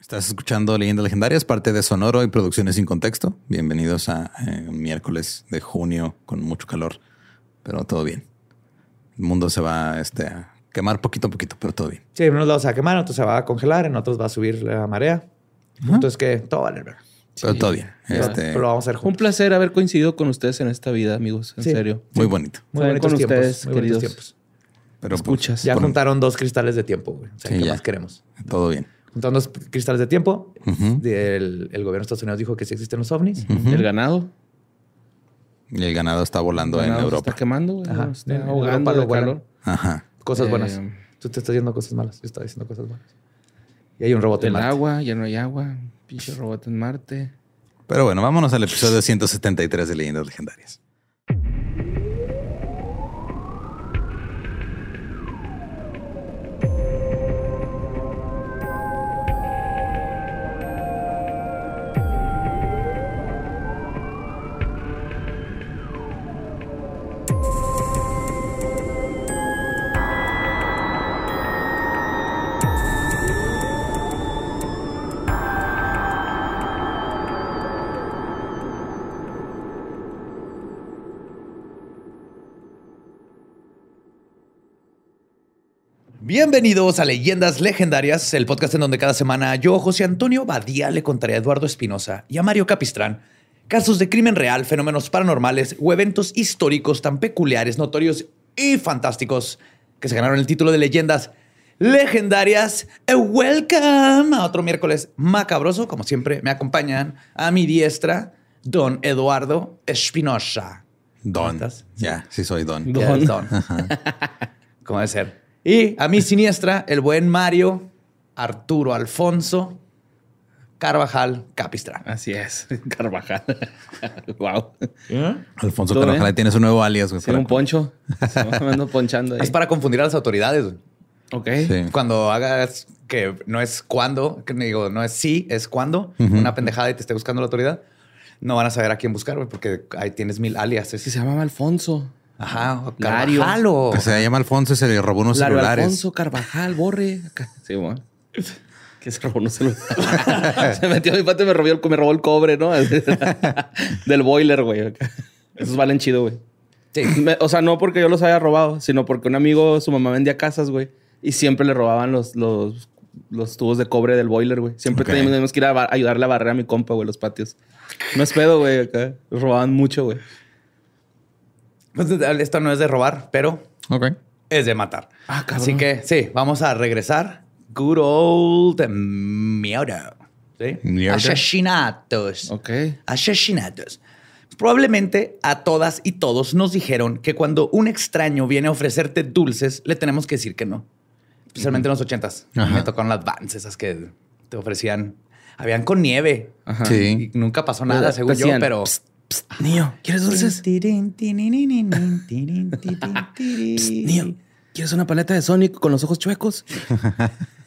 Estás escuchando Leyendas Legendarias, parte de Sonoro y Producciones sin Contexto. Bienvenidos a eh, miércoles de junio con mucho calor, pero todo bien. El mundo se va este, a quemar poquito a poquito, pero todo bien. Sí, en unos lados se va a quemar, en otros se va a congelar, en otros va a subir la marea. Entonces que todo vale. Pero todo bien. Pero- Este, pero lo vamos a hacer Un placer haber coincidido con ustedes en esta vida, amigos. En Sí. serio. muy bonito. Muy bonitos con tiempos, ustedes, muy queridos. tiempos. Pero pues, Escuchas. Ya por- juntaron dos cristales de tiempo, güey. O sea, Sí, ¿qué ya. más queremos? todo bien. Juntaron dos cristales de tiempo. El, el gobierno de Estados Unidos dijo que sí existen los ovnis. El ganado. Y el ganado está volando en se Europa. está quemando. Ajá. Está ahogando Europa lo de calor. Ajá. Cosas Eh, buenas. Tú te estás diciendo cosas malas. Yo estaba diciendo cosas buenas. Y hay un robot en El Marte. agua, ya no hay agua. Pinche robot en Marte. Pero bueno, vámonos al episodio 173 de Leyendas Legendarias. Bienvenidos a Leyendas Legendarias, el podcast en donde cada semana yo, José Antonio Badía, le contaré a Eduardo Espinosa y a Mario Capistrán casos de crimen real, fenómenos paranormales o eventos históricos tan peculiares, notorios y fantásticos que se ganaron el título de Leyendas Legendarias. Eh, Welcome a otro miércoles macabroso. Como siempre, me acompañan a mi diestra, don Eduardo Espinosa. ¿Cómo Don. Ya, sí soy Don. Don. Don. Como debe ser. Y a mi siniestra, el buen Mario Arturo Alfonso Carvajal Capistrán. Así es. Carvajal. wow. Alfonso Todo Carvajal bien. tiene su nuevo alias. güey, Sí, para- un poncho. Ando ponchando ahí. Es para confundir a las autoridades. güey. Ok. Sí. Cuando hagas que no es cuándo, que digo, no es sí, es cuándo, una pendejada y te esté buscando la autoridad, no van a saber a quién buscar, güey, porque ahí tienes mil alias. Sí, se llamaba Alfonso. Ajá. Carvajal o... Que se llama Alfonso y se le robó unos Lario celulares. Alfonso Carvajal, borre. Sí, bueno. Que se robó unos celulares. se metió a mi pata y me robó el, me robó el cobre, ¿no? Del boiler, güey. Esos valen chido, güey. Sí. Me- O sea, no porque yo los haya robado, sino porque un amigo, su mamá vendía casas, güey. Y siempre le robaban los, los, los tubos de cobre del boiler, güey. Siempre teníamos que ir a ayudarle a barrer a mi compa, güey, los patios. No es pedo, güey, acá. Los robaban mucho, güey. Esto no es de robar, pero Ok. es de matar. Ah. Así que sí, vamos a regresar. Good old murder. ¿sí? Asesinatos. Ok. Asesinatos. Probablemente a todas y todos nos dijeron que cuando un extraño viene a ofrecerte dulces, le tenemos que decir que no. Especialmente en los ochentas. Ajá. Me tocaron las vans, esas que te ofrecían. Habían con nieve. Ajá. Sí. Y nunca pasó nada, según yo, pero. "Psst, psst, niño, ¿quieres dulces? Psst, niño, ¿quieres una paleta de Sonic con los ojos chuecos?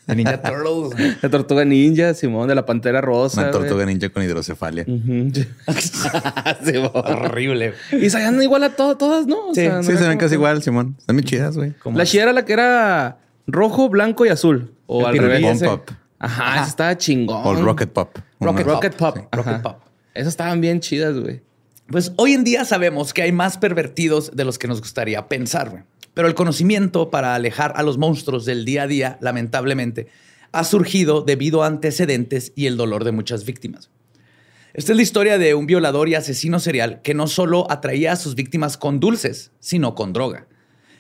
De Ninja Turtles. La tortuga ninja, Simón, de la pantera rosa. Una güey. tortuga ninja con hidrocefalia. Simón. Horrible. Y salían igual a to- todas, ¿no? O Sí, sea, no Sí, era se ven casi igual, Simón. Están bien chidas, güey. La chida era la que era rojo, blanco y azul. O El al revés. Up. Ajá, esa estaba chingón. O el Rocket Pop. Rocket Pop. Sí. Rocket Pop. Esas estaban bien chidas, güey. Pues hoy en día sabemos que hay más pervertidos de los que nos gustaría pensar. Pero el conocimiento para alejar a los monstruos del día a día, lamentablemente, ha surgido debido a antecedentes y el dolor de muchas víctimas. Esta es la historia de un violador y asesino serial que no solo atraía a sus víctimas con dulces, sino con droga,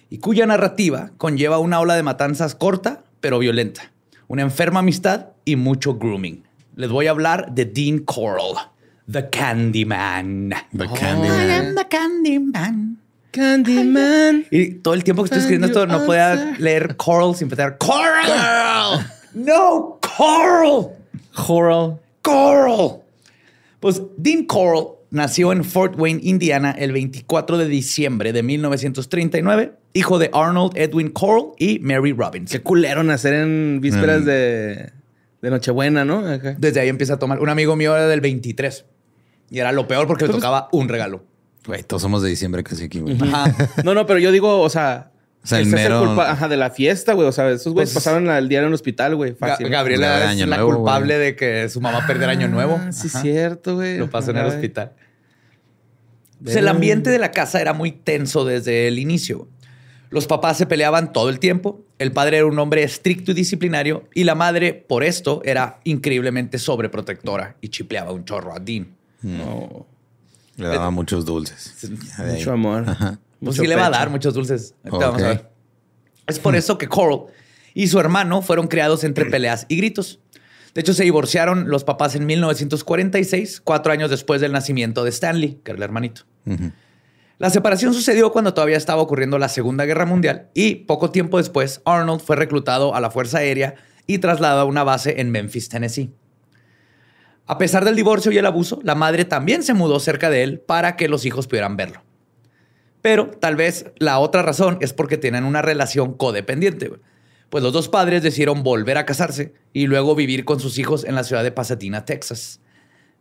y cuya narrativa conlleva una ola de matanzas corta pero violenta, una enferma amistad y mucho grooming. Les voy a hablar de Dean Coral, The Candyman. The Oh. Candyman. I am the Candyman. Candyman. Y todo el tiempo que estoy escribiendo esto no podía leer Coral sin empezar. ¡Coral! ¡No! ¡Coral! Coral. ¡Coral! Pues Dean Coral nació en Fort Wayne, Indiana, el 24 de diciembre de 1939, hijo de Arnold Edwin Coral y Mary Robbins. Qué culero nacer en vísperas Mm. de, de Nochebuena, ¿no? Desde ahí empieza a tomar. Un amigo mío era del 23 y era lo peor porque le tocaba un regalo. Güey, todos somos de diciembre casi aquí, güey. Ajá. No, no, pero yo digo, o sea, O sea, el Ese es mero. culpa- ajá, de la fiesta, güey. O sea, esos güeyes Pues- pasaron el día en el hospital, güey. Ga- Fácil. Gabriela es Año la Nuevo, culpable güey. de que su mamá perdiera año nuevo. Ah, sí, Ajá. cierto, güey. Lo pasó en el hospital. Pues el ambiente de la casa era muy tenso desde el inicio. Los papás se peleaban todo el tiempo. El padre era un hombre estricto y disciplinario y la madre, por esto, era increíblemente sobreprotectora y chipleaba un chorro a Dean. No. Le daba muchos dulces. Mucho amor. Pues Mucho sí le va a dar muchos dulces. Vamos a ver. Es por eso que Coral y su hermano fueron criados entre peleas y gritos. De hecho, se divorciaron los papás en 1946, cuatro años después del nacimiento de Stanley, que era el hermanito. La separación sucedió cuando todavía estaba ocurriendo la Segunda Guerra Mundial y poco tiempo después Arnold fue reclutado a la Fuerza Aérea y trasladado a una base en Memphis, Tennessee. A pesar del divorcio y el abuso, la madre también se mudó cerca de él para que los hijos pudieran verlo. Pero tal vez la otra razón es porque tenían una relación codependiente. Pues los dos padres decidieron volver a casarse y luego vivir con sus hijos en la ciudad de Pasadena, Texas.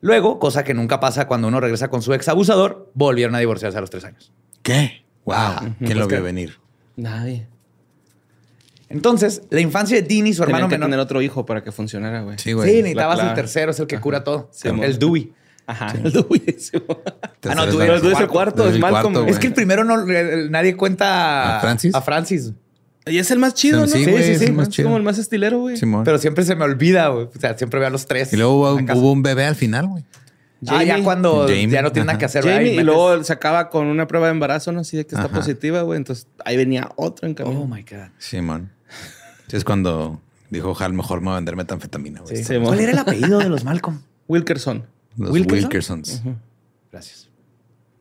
Luego, cosa que nunca pasa cuando uno regresa con su ex abusador, volvieron a divorciarse a los tres años. ¿Qué? Wow. ¿Quién Pues lo vio venir? Nadie. Entonces, la infancia de Dean y su hermano que menor. tener otro hijo para que funcionara, güey. Sí, Sí, güey. necesitabas La- el la- tercero, es el que cura todo. Sí, el. Dewey. Ajá. El Dewey. sí. Ah, no, la- el Dewey es el cuarto, Es Malcolm. cuarto. Es que el primero no, nadie cuenta ¿A Francis? A Francis. Y es el más chido, ¿no? Sí, Sí, sí, es sí. el más Es como el más estilero, güey. Simón. Pero siempre se me olvida, güey. O sea, siempre veo a los tres. Y luego hubo, un bebé al final, güey. Ah, ya cuando Jamie, ya no tiene nada que hacer. y luego se acaba con una prueba de embarazo, ¿no? Así de que está Ajá. positiva, güey. Entonces ahí venía otro en camino. Oh my God. Simón. Sí, es cuando dijo Hal, mejor me voy a vender metanfetamina, güey. Sí. ¿Cuál era el apellido de los Malcolm? Wilkerson. Los ¿Wilkerson? Wilkersons. Gracias.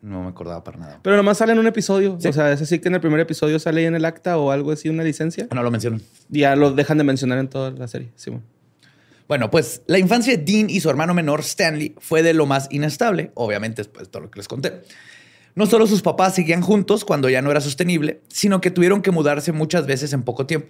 No me acordaba para nada. Pero nomás sale en un episodio. Sí. O sea, es así que en el primer episodio sale en el acta o algo así, una licencia. No lo menciono. Y ya lo dejan de mencionar en toda la serie. Sí, mon. Bueno, pues la infancia de Dean y su hermano menor Stanley fue de lo más inestable, obviamente después de todo lo que les conté. No solo sus papás seguían juntos cuando ya no era sostenible, sino que tuvieron que mudarse muchas veces en poco tiempo.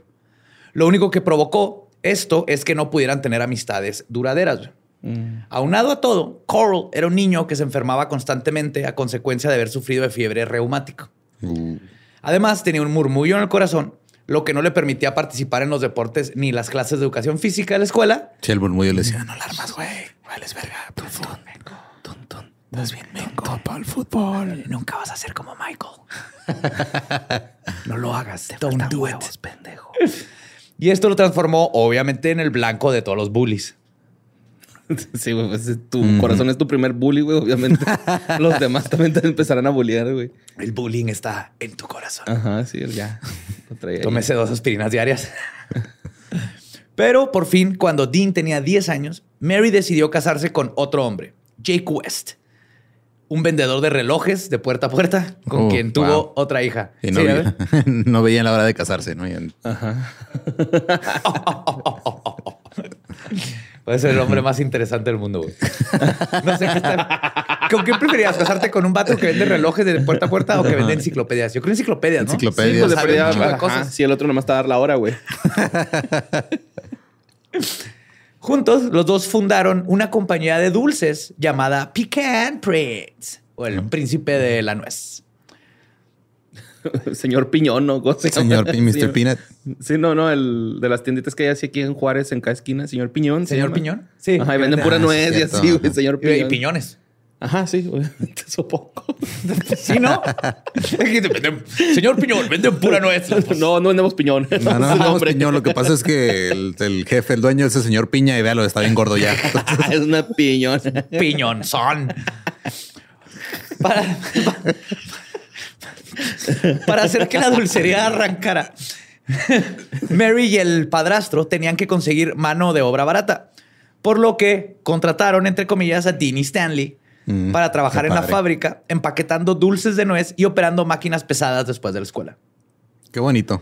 Lo único que provocó esto es que no pudieran tener amistades duraderas. Mm. Aunado a todo, Coral era un niño que se enfermaba constantemente a consecuencia de haber sufrido de fiebre reumática. Uh, Además, tenía un murmullo en el corazón, lo que no le permitía participar en los deportes ni las clases de educación física de la escuela, Sí, el murmullo le decía, no alarmas, güey. Vales verga. Tun. Estás bien menco para el fútbol. Nunca vas a ser como Michael. no lo hagas. Don't do it. pendejo. Y esto lo transformó, obviamente, en el blanco de todos los bullies. Sí, güey. pues, es tu corazón es tu primer bully, güey. Obviamente. Los demás también te empezarán a bullear, güey. El bullying está en tu corazón. Ajá, sí, ya. Tómese dos aspirinas diarias. Pero por fin, cuando Dean tenía 10 años, Mary decidió casarse con otro hombre, Jake West, un vendedor de relojes de puerta a puerta, con Oh, quien tuvo wow. otra hija. Y no, Sí, vi- a ver. no veían la hora de casarse, ¿no? Y- Ajá. Puede ser el hombre más interesante del mundo, güey. No sé qué está- ¿Con qué preferías? ¿Casarte con un vato que vende relojes de puerta a puerta o que vende enciclopedias? Yo creo enciclopedias, ¿no? Enciclopedias. Sí, pues cosas. Sí, el otro nomás te va a dar la hora, güey. Juntos, los dos fundaron una compañía de dulces llamada Pecan Prince o el príncipe de la nuez. Señor Piñón, ¿no? Señor Mr. Sí. Peanut. Sí, no, no, el de las tienditas que hay así aquí en Juárez, en cada esquina, señor Piñón. se ¿Señor llama. Piñón? Sí. Ajá, y venden pura Ah, nuez y cierto, así, güey, señor Y, y Piñón. piñones. Ajá, sí, obviamente, supongo. ¿Sí, no? Señor Piñón, venden pura nuez. No, no vendemos piñón. No, no, nombre. piñón. Lo que pasa es que el, el jefe, el dueño, ese señor Piña, y véalo, está bien gordo ya. es una piñón. Piñón son. Para, para hacer que la dulcería arrancara. Mary y el padrastro tenían que conseguir mano de obra barata, por lo que contrataron, entre comillas, a Dean y Stanley Mm, para trabajar en la fábrica, empaquetando dulces de nuez y operando máquinas pesadas después de la escuela. Qué bonito.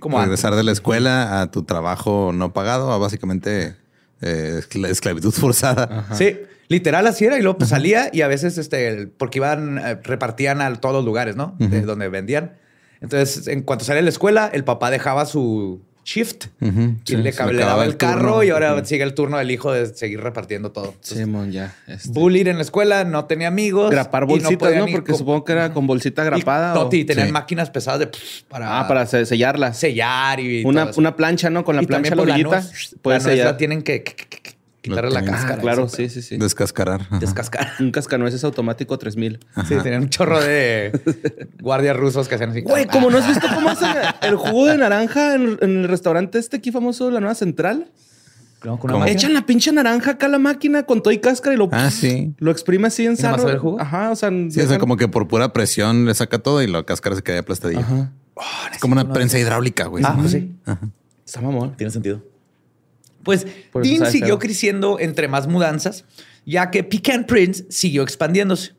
Como antes. Regresar de la escuela a tu trabajo no pagado, a básicamente eh, escla- esclavitud forzada. Sí, literal así era. Y luego pues, salía y a veces, este, porque iban, eh, repartían a todos los lugares, ¿no? De donde vendían. Entonces, en cuanto salía de la escuela, el papá dejaba su, shift y sí, le, se cab- le le daba acababa el el carro turno. y ahora sigue el turno del hijo de seguir repartiendo todo. Simón, ya. este. Bullied en la escuela, no tenía amigos. Grapar y bolsitas, ¿no? ni Porque supongo que era con bolsita y grapada. o- Toti, tenían Sí. máquinas pesadas de pff, para, Ah, para se- sellarlas. sellar y Una, todo eso. una plancha, ¿no? Con la Y plancha la pues, la orillita. nuez- Puede la nuez sellar. la tienen que, que- que- que quitarle la tienen- Ah, cáscara. claro, eso, sí, sí, sí. Descascarar. Ajá. Descascar. Un cascanueces automático 3000. Sí, tenían un chorro de guardias rusos que hacían así. Güey, como no has visto cómo hacen el jugo de naranja en, en el restaurante este aquí famoso de la Nueva Central. No, con una ¿Cómo? máquina. Echan la pinche naranja acá a la máquina con todo y cáscara y lo, Ah, sí. lo exprime así en ¿Y nada más sarro. sabe el jugo? Ajá, o sea, Sí, o sea, dejan- como que por pura presión le saca todo y la cáscara se queda aplastadilla. Ajá. Es como una prensa hidráulica, güey. Ah, pues sí. Está mamón. Tiene sentido. Pues Por Dean siguió creciendo entre más mudanzas, ya que Pecan Prince siguió expandiéndose.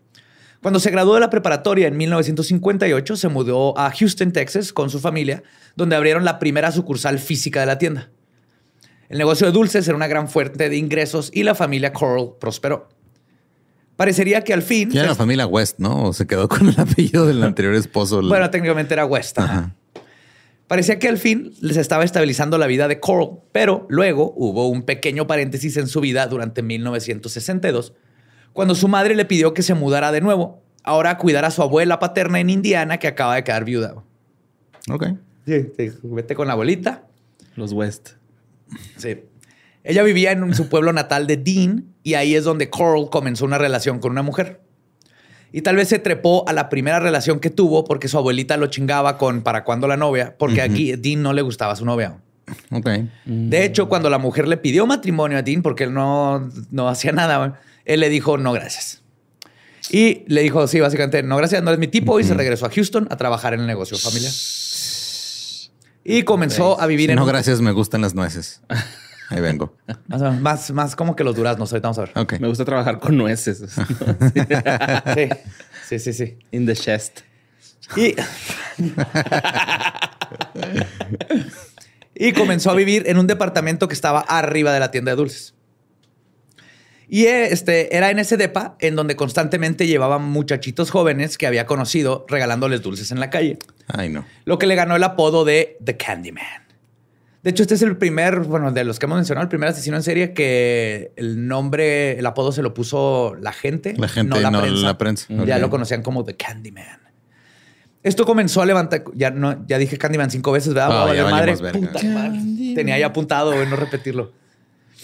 Cuando se graduó de la preparatoria en 1958, se mudó a Houston, Texas, con su familia, donde abrieron la primera sucursal física de la tienda. El negocio de dulces era una gran fuente de ingresos y la familia Coral prosperó. Parecería que al fin... Ya era la familia West, ¿no? O se quedó con el apellido del anterior esposo. Bueno, técnicamente era West. ajá. Ajá. Parecía que al fin les estaba estabilizando la vida de Coral, pero luego hubo un pequeño paréntesis en su vida durante 1962, cuando su madre le pidió que se mudara de nuevo, ahora a cuidar a su abuela paterna en Indiana que acaba de quedar viuda. Ok. Sí, sí, vete con la abuelita. Los West. Sí. Ella vivía en su pueblo natal de Dean y ahí es donde Coral comenzó una relación con una mujer. Y tal vez se trepó a la primera relación que tuvo porque su abuelita lo chingaba con para cuándo la novia, porque aquí Dean no le gustaba a su novia. Ok. De hecho, cuando la mujer le pidió matrimonio a Dean, porque él no, no hacía nada, él le dijo no gracias. Y le dijo, sí, básicamente, no gracias, no es mi tipo, y se regresó a Houston a trabajar en el negocio familiar. Y comenzó a vivir en No, un- gracias, me gustan las nueces. Ahí vengo. Más, más, más como que los duraznos, ahorita vamos a ver. Ok. Me gusta trabajar con nueces. Sí, sí, sí, sí. In the chest. Y, y comenzó a vivir en un departamento que estaba arriba de la tienda de dulces. Y este, era en ese depa en donde constantemente llevaban muchachitos jóvenes que había conocido regalándoles dulces en la calle. Ay, no. Lo que le ganó el apodo de The Candyman. De hecho, este es el primer, bueno, de los que hemos mencionado, el primer asesino en serie que el nombre, el apodo se lo puso la gente. La gente, no la prensa. Ya lo conocían como The Candyman. Esto comenzó a levantar, ya no, ya dije Candyman cinco veces, ¿verdad? Ya valer madre. valimos verga. Puta madre. Tenía ya apuntado, güey, no repetirlo.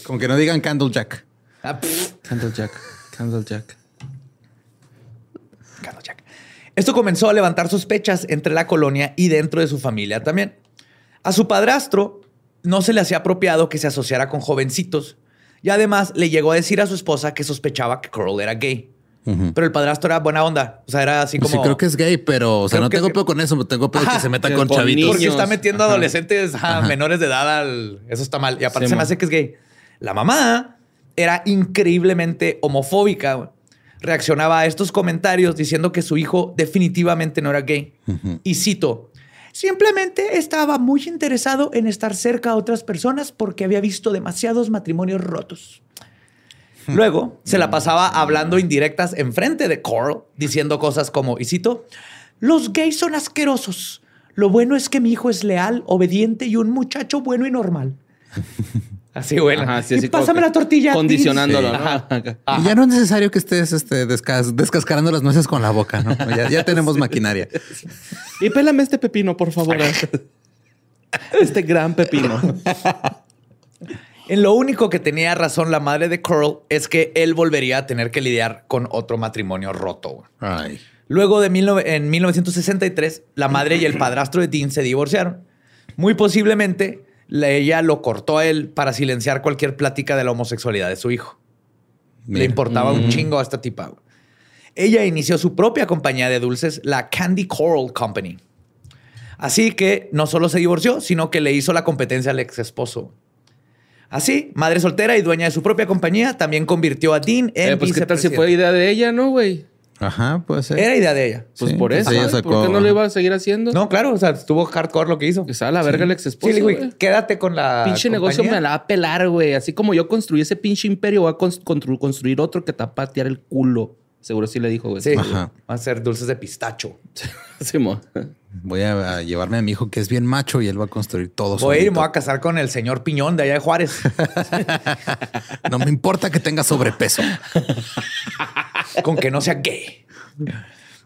Como que no digan Candle Jack. Ah. Candlejack. Candlejack. Candlejack. Esto comenzó a levantar sospechas entre la colonia y dentro de su familia también. A su padrastro no se le hacía apropiado que se asociara con jovencitos y además le llegó a decir a su esposa que sospechaba que Coral era gay. Pero el padrastro era buena onda. O sea, era así como. Sí, creo que es gay, pero, o sea, no que- tengo pedo con eso, tengo pedo Ajá. que se meta Que con chavitos. Porque niños. está metiendo Ajá. adolescentes a menores de edad al. Eso está mal. Y aparte Sí, se me hace que es gay. La mamá era increíblemente homofóbica. Reaccionaba a estos comentarios diciendo que su hijo definitivamente no era gay. Y cito. Simplemente estaba muy interesado en estar cerca a otras personas porque había visto demasiados matrimonios rotos. Luego se la pasaba hablando indirectas enfrente de Coral, diciendo cosas como, y cito, los gays son asquerosos. Lo bueno es que mi hijo es leal, obediente y un muchacho bueno y normal. Así. Ajá, sí, así pásame la tortilla. Condicionándolo. ¿no? Ajá. Y ya no es necesario que estés este, descas- descascarando las nueces con la boca, ¿no? Ya, ya tenemos maquinaria. Y pélame este pepino, por favor. Este gran pepino. En lo único que tenía razón la madre de Coral es que él volvería a tener que lidiar con otro matrimonio roto. Ay. Luego de mil en 1963, la madre y el padrastro de Dean se divorciaron. Muy posiblemente ella lo cortó a él para silenciar cualquier plática de la homosexualidad de su hijo. Le importaba un chingo a esta tipa. Ella inició su propia compañía de dulces, la Candy Coral Company. Así que no solo se divorció, sino que le hizo la competencia al ex esposo. Así, madre soltera y dueña de su propia compañía, también convirtió a Dean en Eh, pues qué tal si fue idea de ella, ¿no, güey? Ajá, puede ser. Era idea de ella. Pues Sí, por eso. ella sacó- ¿Por qué no lo iba a seguir haciendo? No, claro, o sea, estuvo hardcore lo que hizo. Que sea la verga el ex Sí, esposo. le digo, güey. quédate con la. pinche negocio me la va a pelar, güey. Así como yo construí ese pinche imperio, voy a cons- constru- construir otro que te va a patear el culo. Seguro sí le dijo, güey. Sí, Ajá. va a ser dulces de pistacho. Simón. Voy a, a llevarme a mi hijo que es bien macho y él va a construir todo Voy a ir y me voy a casar con el señor Piñón de allá de Juárez. No me importa que tenga sobrepeso. con que no sea gay.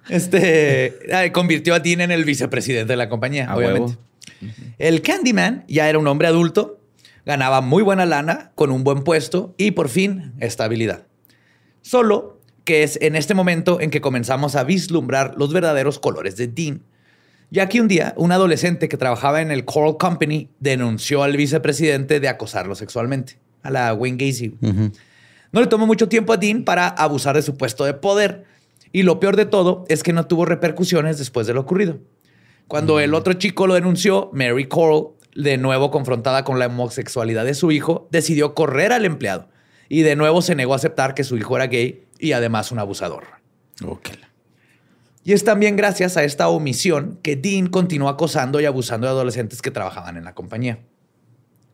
Este convirtió a Dean en el vicepresidente de la compañía, A obviamente. huevo. El Candyman ya era un hombre adulto, ganaba muy buena lana, con un buen puesto y por fin estabilidad. Solo que es en este momento en que comenzamos a vislumbrar los verdaderos colores de Dean. Ya que un día un adolescente que trabajaba en el Coral Company denunció al vicepresidente de acosarlo sexualmente, a la Wayne Gacy. No le tomó mucho tiempo a Dean para abusar de su puesto de poder. Y lo peor de todo es que no tuvo repercusiones después de lo ocurrido. Cuando el otro chico lo denunció, Mary Coral, de nuevo confrontada con la homosexualidad de su hijo, decidió correr al empleado. Y de nuevo se negó a aceptar que su hijo era gay y además un abusador. Ok. Y es también gracias a esta omisión que Dean continuó acosando y abusando de adolescentes que trabajaban en la compañía.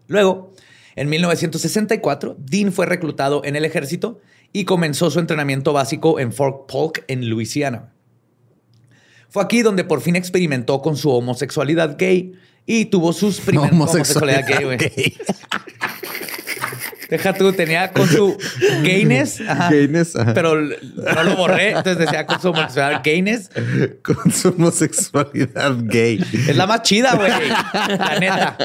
Luego, en 1964, Dean fue reclutado en el ejército y comenzó su entrenamiento básico en Fort Polk, en Luisiana. Fue aquí donde por fin experimentó con su homosexualidad gay y tuvo sus primeras homosexualidad gay, güey. gay. Deja tú, tenía con su gayness, ajá, Gayness, ajá. pero no lo borré, entonces decía con su homosexualidad gayness. Con su homosexualidad gay. Es la más chida, güey. La neta.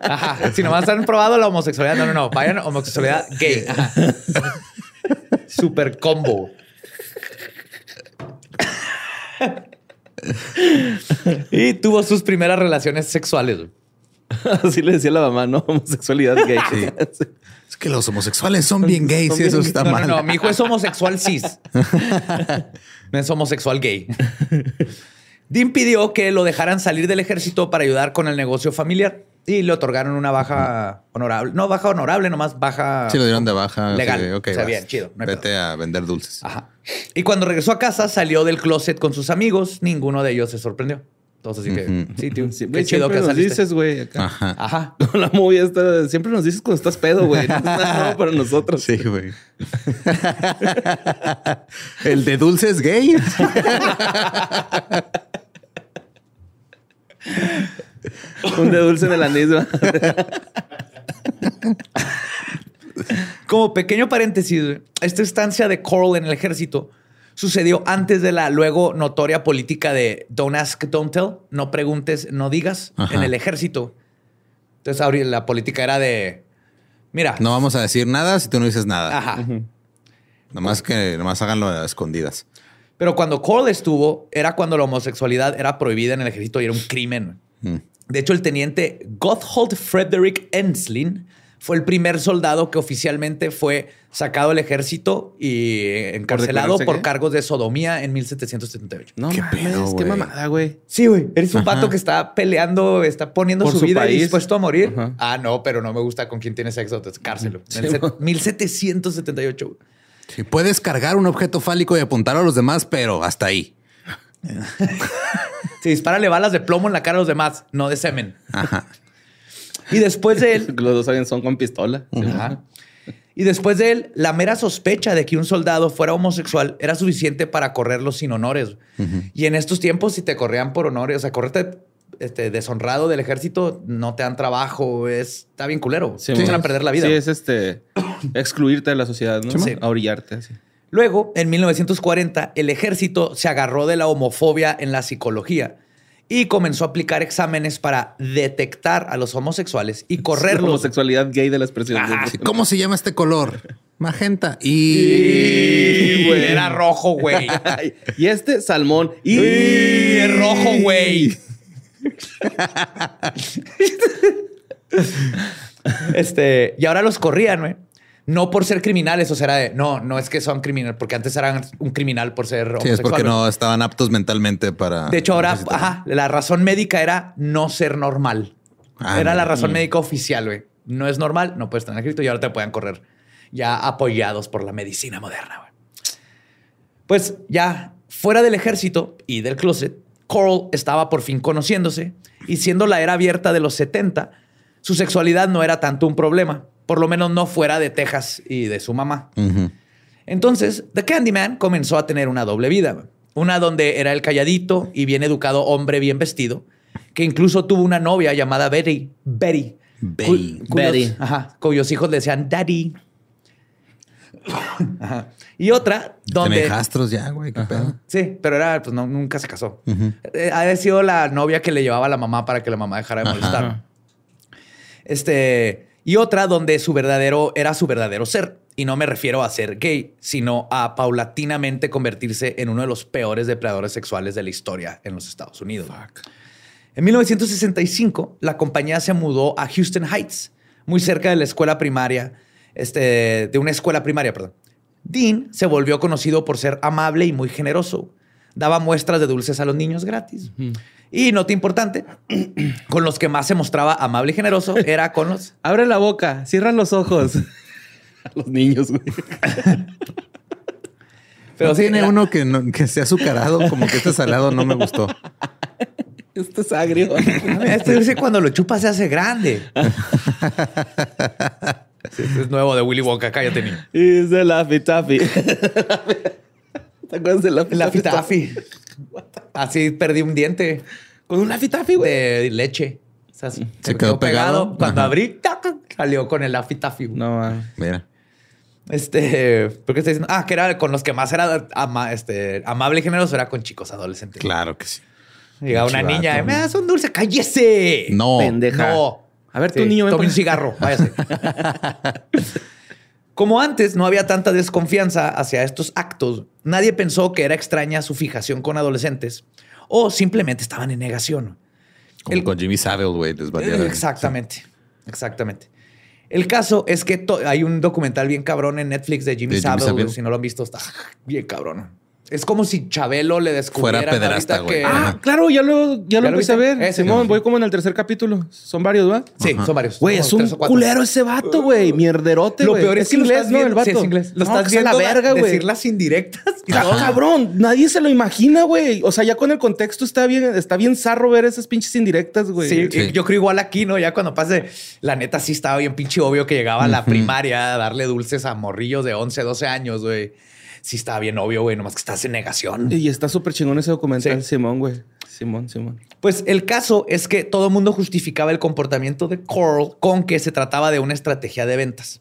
Ajá. Si nomás han probado la homosexualidad, no, no, no. Vayan homosexualidad gay. Ajá. Super combo. y tuvo sus primeras relaciones sexuales. güey. Así le decía la mamá, ¿no? Homosexualidad gay. Sí. Es que los homosexuales son bien gays y eso está no, mal. no, no. Mi hijo es homosexual cis. no es homosexual gay. Dean pidió que lo dejaran salir del ejército para ayudar con el negocio familiar y le otorgaron una baja honorable. No baja honorable, nomás baja. Sí, lo dieron de baja. Legal. así de, ok, o sea, vas. bien, chido. no Vete a vender dulces. Ajá. Y cuando regresó a casa, salió del closet con sus amigos. Ninguno de ellos se sorprendió. Todos así que, sí, tío. Sí, qué chido que nos saliste. dices, güey. acá. Ajá. Ajá. Con la movie esta, siempre nos dices cuando estás pedo, güey. No es nada nuevo para nosotros. Sí, güey. El de dulces gay. Un de dulce en el anís, ¿va? Como pequeño paréntesis, güey, esta estancia de Coral en el ejército sucedió antes de la luego notoria política de don't ask, don't tell, no preguntes, no digas Ajá. en el ejército. Entonces ahora la política era de, mira, No vamos a decir nada si tú no dices nada. ajá. Nomás que nomás háganlo a escondidas. Pero cuando Coral estuvo, era cuando la homosexualidad era prohibida en el ejército y era un crimen. Mm. De hecho, el teniente Gotthold Frederick Enslin fue el primer soldado que oficialmente fue sacado del ejército y encarcelado por cargos de sodomía en 1778. No ¿Qué mames, pedo, qué güey? mamada, güey. Sí, güey. Eres un Ajá. pato que está peleando, está poniendo Por su, su vida y dispuesto a morir. Ajá. Ah, no, pero no me gusta con quién tiene sexo, entonces cárcelo. Sí, En el set- mo. 1778. güey. Sí, puedes cargar un objeto fálico y apuntar a los demás, pero hasta ahí. Si dispárale balas de plomo en la cara a los demás, no de semen. Ajá. Y después de él, Los dos saben son con pistola. Ajá. Y después de él, la mera sospecha de que un soldado fuera homosexual era suficiente para correrlo sin honores. Y en estos tiempos, si te corrían por honores, o sea, correrte este, deshonrado del ejército, no te dan trabajo, es, está bien culero. Sí, te echan a perder la vida. Sí, es este excluirte de la sociedad, ¿no? Sí. A orillarte así. Luego, en 1940, el ejército se agarró de la homofobia en la psicología y comenzó a aplicar exámenes para detectar a los homosexuales y La correrlos. homosexualidad gay de la expresión. Ajá. Sí, ¿Cómo se llama este color? Magenta. Y... Y, güey, era rojo, güey. Y este salmón. Y es rojo, güey. este, y ahora los corrían, güey. No por ser criminales, o sea, era de, no, no es que son criminales, porque antes eran un criminal por ser Sí, homosexual. es porque no estaban aptos mentalmente para. De hecho, ahora, necesitar- ajá, la razón médica era no ser normal. Ah, era la no. razón médica oficial, güey. No es normal, no puedes estar en escrito y ahora te pueden correr ya apoyados por la medicina moderna, güey. Pues ya fuera del ejército y del closet, Coral estaba por fin conociéndose y siendo la era abierta de los 70, su sexualidad no era tanto un problema, por lo menos no fuera de Texas y de su mamá. Ujú. Entonces, The Candyman comenzó a tener una doble vida. Una donde era el calladito y bien educado hombre bien vestido, que incluso tuvo una novia llamada Betty. Betty. Betty. cu- cuyos- Betty. Ajá, cuyos hijos le decían Daddy. Ajá. Y otra donde... Tiene hijastros ya, güey. Qué pedo. Sí, pero era, pues no, nunca se casó. Eh, ha sido la novia que le llevaba a la mamá para que la mamá dejara de Ajá. Este, y otra donde su verdadero era su verdadero ser. Y no me refiero a ser gay, sino a paulatinamente convertirse en uno de los peores depredadores sexuales de la historia en los Estados Unidos. En 1965, la compañía se mudó a Houston Heights, muy cerca de la escuela primaria, este, de una escuela primaria, perdón. Dean se volvió conocido por ser amable y muy generoso. Daba muestras de dulces a los niños gratis. Y nota importante, con los que más se mostraba amable y generoso era con los... Abre la boca, cierran los ojos. A los niños, güey. Pero ¿No sí, tiene era- uno que, no- que sea azucarado, como que este salado no me gustó. Este es agrio. Este dulce cuando lo chupa se hace grande. Sí, este es nuevo de Willy Wonka, cállate, niño. Y es de Laffy Taffy. ¿Te acuerdas de Laffy La Taffy? fitafi. Así perdí un diente Con un Laffy Taffy, güey. de leche. O sea, se, quedó pegado. Cuando Ajá. abrí, ¡tac! salió con el Laffy Taffy. No, mames. Mira. Este, ¿por qué estoy diciendo? Ah, que era con los que más era ama- este, amable y generoso, era con chicos adolescentes. Claro que sí. Llegaba una Pinche niña, vato. me das un dulce, cállese. No. Pendeja. No. A ver, tu Sí, niño, ven tome por- un cigarro, váyase. Como antes no había tanta desconfianza hacia estos actos, nadie pensó que era extraña su fijación con adolescentes o simplemente estaban en negación. Como El- con Jimmy Savile, güey. valía- Exactamente, exactamente. El caso es que hay un documental bien cabrón en Netflix de Jimmy, De Jimmy Savile. Savile. Si no lo han visto, está bien cabrón. Es como si Chabelo le descubriera Fuera pederasta, güey. Ah, claro, ya lo, ya lo ¿Ya lo empecé a ver. Ese, Simón, voy como en el tercer capítulo. Son varios, ¿va? Sí, Ajá. son varios. Güey, es un culero ese vato, güey. Mierderote, Lo güey. peor es, que lo inglés, ¿no? viendo. El vato. Sí, es inglés. Lo No, estás que es a viendo la verga, güey. decir las indirectas. y Ah, todo. cabrón, nadie se lo imagina, güey. O sea, ya con el contexto está bien, está bien zarro ver esas pinches indirectas, güey. Sí, Sí. yo creo igual aquí, ¿no? Ya cuando pase, la neta sí estaba bien pinche obvio que llegaba a la primaria a darle dulces a morrillos de 11, 12 años, güey. Sí estaba bien obvio, güey, nomás que estás en negación. Y está súper chingón ese documental, Sí. Simón, güey. Simón, Simón. Pues el caso es que todo el mundo justificaba el comportamiento de Coral con que se trataba de una estrategia de ventas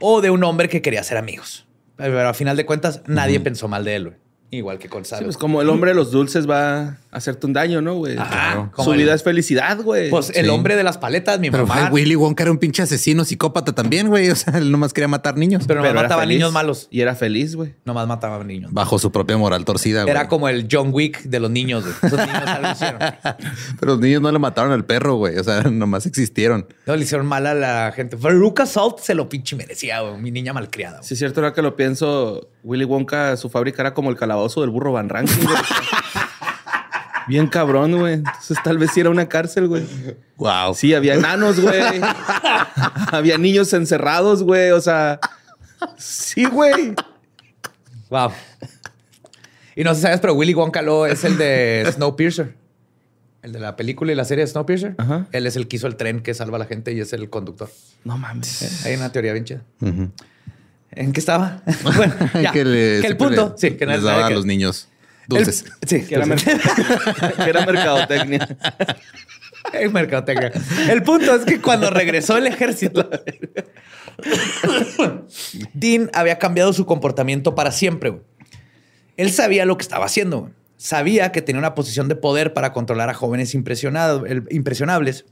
o de un hombre que quería ser amigos. Pero a final de cuentas, nadie pensó mal de él, güey. Igual que con Sí, Savile. pues como el hombre de los dulces va a hacerte un daño, ¿no, güey? Ajá, Claro. como Su el- vida es felicidad, güey. Pues el Sí. hombre de las paletas, mi Pero mamá. güey, Willy Wonka era un pinche asesino psicópata también, güey. O sea, él nomás quería matar niños. Pero no era mataba feliz. niños malos. Y era feliz, güey. Nomás mataba niños. Bajo su propia moral torcida, güey. Era como el John Wick de los niños, güey. Esos niños algo hicieron. Pero los niños no le mataron al perro, güey. O sea, nomás existieron. No, le hicieron mal a la gente. Pero Lucas Salt se lo pinche merecía, güey. Mi niña malcriada. güey. Sí, es cierto, ahora que lo pienso, Willy Wonka, su fábrica era como el calabozo del burro Van Ranking, güey. Bien cabrón, güey. Entonces tal vez sí era una cárcel, güey. Wow. Sí, había enanos, güey. había niños encerrados, güey. O sea, sí, güey. Wow. Y no sé si sabes, pero Willy Wonka lo es el de Snowpiercer. El de la película y la serie de Snowpiercer. Ajá. Él es el que hizo el tren que salva a la gente y es el conductor. No mames. Hay una teoría bien chida. Ujú. ¿En qué estaba? bueno, ya. que, le- Que el punto. le- sí, que les daba a los niños el- dulces. sí, Que era, que mercadotecnia. Es mercadotecnia. El punto es que cuando regresó el ejército, Dean había cambiado su comportamiento para siempre. güey. Él sabía lo que estaba haciendo. güey. Sabía que tenía una posición de poder para controlar a jóvenes impresionado- el- impresionables.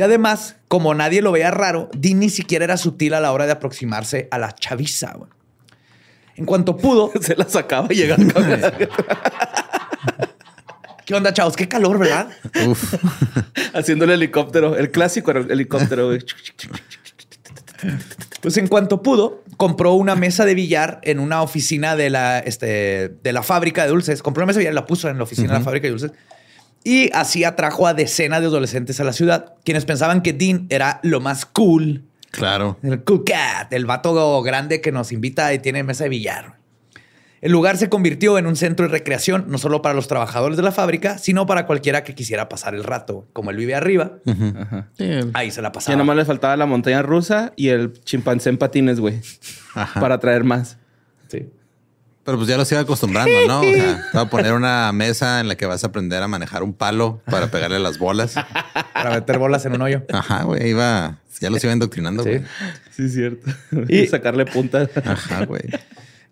Y además, como nadie lo veía raro, Dean ni siquiera era sutil a la hora de aproximarse a la chaviza. güey. En cuanto pudo, Se la sacaba y llegaba. ¿qué onda, chavos? Qué calor, ¿verdad? Uf. haciendo el helicóptero. El clásico era el helicóptero, güey. Pues en cuanto pudo, compró una mesa de billar en una oficina de la, este, de la fábrica de dulces. Compró una mesa de billar y la puso en la oficina de la fábrica de dulces. Y así atrajo a decenas de adolescentes a la ciudad, quienes pensaban que Dean era lo más cool. Claro. El cool cat, el vato grande que nos invita y tiene mesa de billar. El lugar se convirtió en un centro de recreación, no solo para los trabajadores de la fábrica, sino para cualquiera que quisiera pasar el rato. Como él vive arriba, Ajá. ahí se la Ya pasaba. nomás le faltaba la montaña rusa y el chimpancé en patines, güey. Para traer más. Pero pues ya los iba acostumbrando, ¿no? O sea, te va a poner una mesa en la que vas a aprender a manejar un palo para pegarle las bolas. Para meter bolas en un hoyo. Ajá, güey, iba, ya los iba indoctrinando, Sí. güey. Sí, es cierto. Y- Y sacarle punta. Ajá, güey.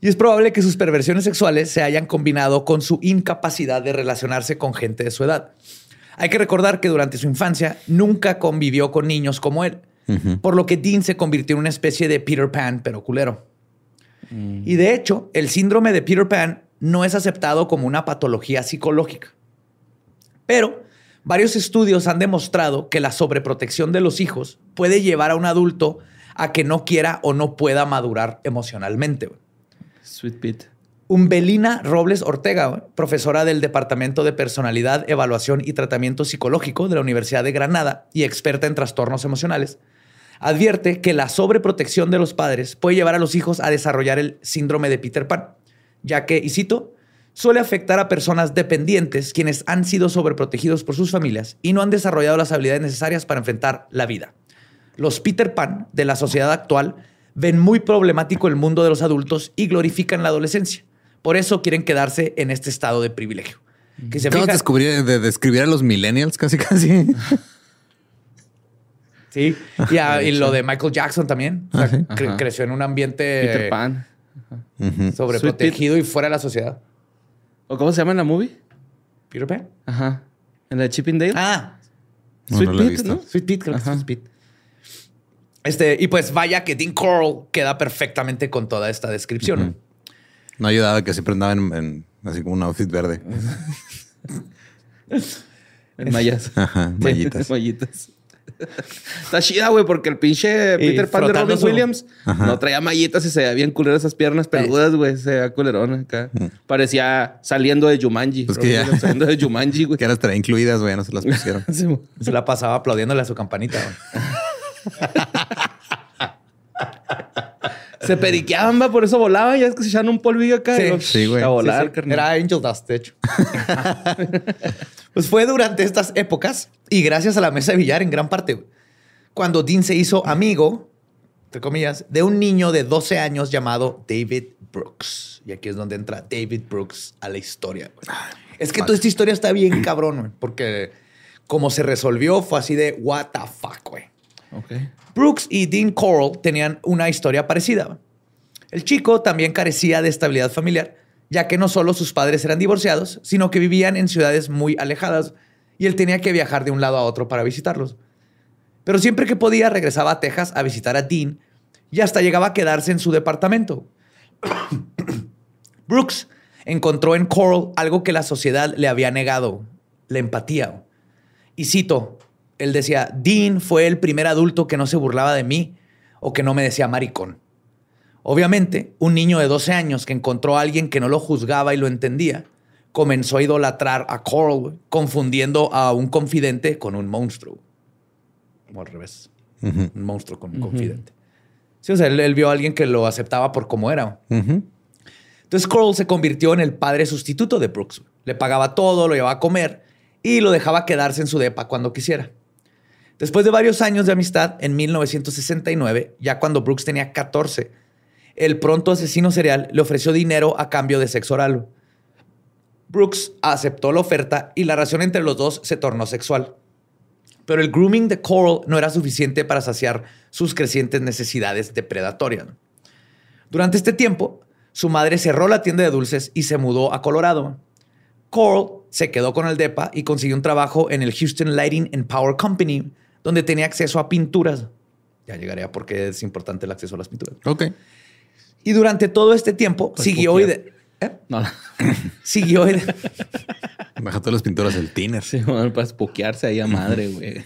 Y es probable que sus perversiones sexuales se hayan combinado con su incapacidad de relacionarse con gente de su edad. Hay que recordar que durante su infancia nunca convivió con niños como él, por lo que Dean se convirtió en una especie de Peter Pan, pero culero. Y de hecho, el síndrome de Peter Pan no es aceptado como una patología psicológica. Pero varios estudios han demostrado que la sobreprotección de los hijos puede llevar a un adulto a que no quiera o no pueda madurar emocionalmente. Sweet Pete. Umbelina Robles Ortega, profesora del Departamento de Personalidad, Evaluación y Tratamiento Psicológico de la Universidad de Granada y experta en trastornos emocionales, advierte que la sobreprotección de los padres puede llevar a los hijos a desarrollar el síndrome de Peter Pan, ya que, y cito, suele afectar a personas dependientes quienes han sido sobreprotegidos por sus familias y no han desarrollado las habilidades necesarias para enfrentar la vida. Los Peter Pan de la sociedad actual ven muy problemático el mundo de los adultos y glorifican la adolescencia. Por eso quieren quedarse en este estado de privilegio. Que se Acabas de, descubrir- de describir a los millennials casi, casi. Sí, y, a- y lo de Michael Jackson también. O sea, Ah, sí. cre- Ajá. creció en un ambiente Peter Pan. Sobreprotegido y fuera de la sociedad. ¿O cómo se llama en la movie? ¿Peter Pan? Ajá. En la de Chippendale. Ah, No, Sweet no he Pete. ¿no? Sweet Pete, creo que es. Sweet Pete. Este, y pues vaya que Dean Coral queda perfectamente con toda esta descripción. ¿no? No ayudaba que siempre andaba en, en- así como un outfit verde. En mallas. Ajá, mallitas. mallitas. Está chida, güey, porque el pinche Peter Pan de Robin su- Williams no traía mallitas y se veía bien culero esas piernas peludas, güey. Se veía culerón acá. Parecía saliendo de Jumanji. Pues que ya- Williams Saliendo de Jumanji, güey. Que ahora traía incluidas, güey, no se las pusieron. Sí. Se la pasaba aplaudiéndole a su campanita. güey. Se periqueaban, va, por eso volaba. Ya es que se echaban un polvillo acá. Sí. y Sí, güey. A volar, Sí, sí. carnal. Era Angel Dust, de hecho. pues fue durante estas épocas y gracias a la mesa de billar en gran parte, cuando Dean se hizo amigo, entre comillas, de un niño de 12 años llamado David Brooks. Y aquí es donde entra David Brooks a la historia. güey. Es que toda esta historia está bien cabrón, güey, porque como se resolvió fue así de what the fuck, güey. Ok. Brooks y Dean Coral tenían una historia parecida. El chico también carecía de estabilidad familiar, ya que no solo sus padres eran divorciados, sino que vivían en ciudades muy alejadas y él tenía que viajar de un lado a otro para visitarlos. Pero siempre que podía regresaba a Texas a visitar a Dean y hasta llegaba a quedarse en su departamento. Brooks encontró en Coral algo que la sociedad le había negado, la empatía. Y cito, él decía, Dean fue el primer adulto que no se burlaba de mí o que no me decía maricón. Obviamente, un niño de 12 años que encontró a alguien que no lo juzgaba y lo entendía, comenzó a idolatrar a Coral, confundiendo a un confidente con un monstruo. O al revés. Un monstruo con un confidente. Sí, o sea, él, él vio a alguien que lo aceptaba por como era. Entonces Coral se convirtió en el padre sustituto de Brooks. Le pagaba todo, lo llevaba a comer y lo dejaba quedarse en su depa cuando quisiera. Después de varios años de amistad, en 1969, ya cuando Brooks tenía 14, el pronto asesino serial le ofreció dinero a cambio de sexo oral. Brooks aceptó la oferta y la relación entre los dos se tornó sexual. Pero el grooming de Coral no era suficiente para saciar sus crecientes necesidades depredatorias. Durante este tiempo, su madre cerró la tienda de dulces y se mudó a Colorado. Coral se quedó con el DEPA y consiguió un trabajo en el Houston Lighting and Power Company, donde tenía acceso a pinturas. Ya llegaré a por qué es importante el acceso a las pinturas. Ok. Y durante todo este tiempo Pues siguió, ¿eh? No, no. siguió ide- Baja todas las pinturas del tiner. Sí, bueno, para espoquearse ahí a madre, güey.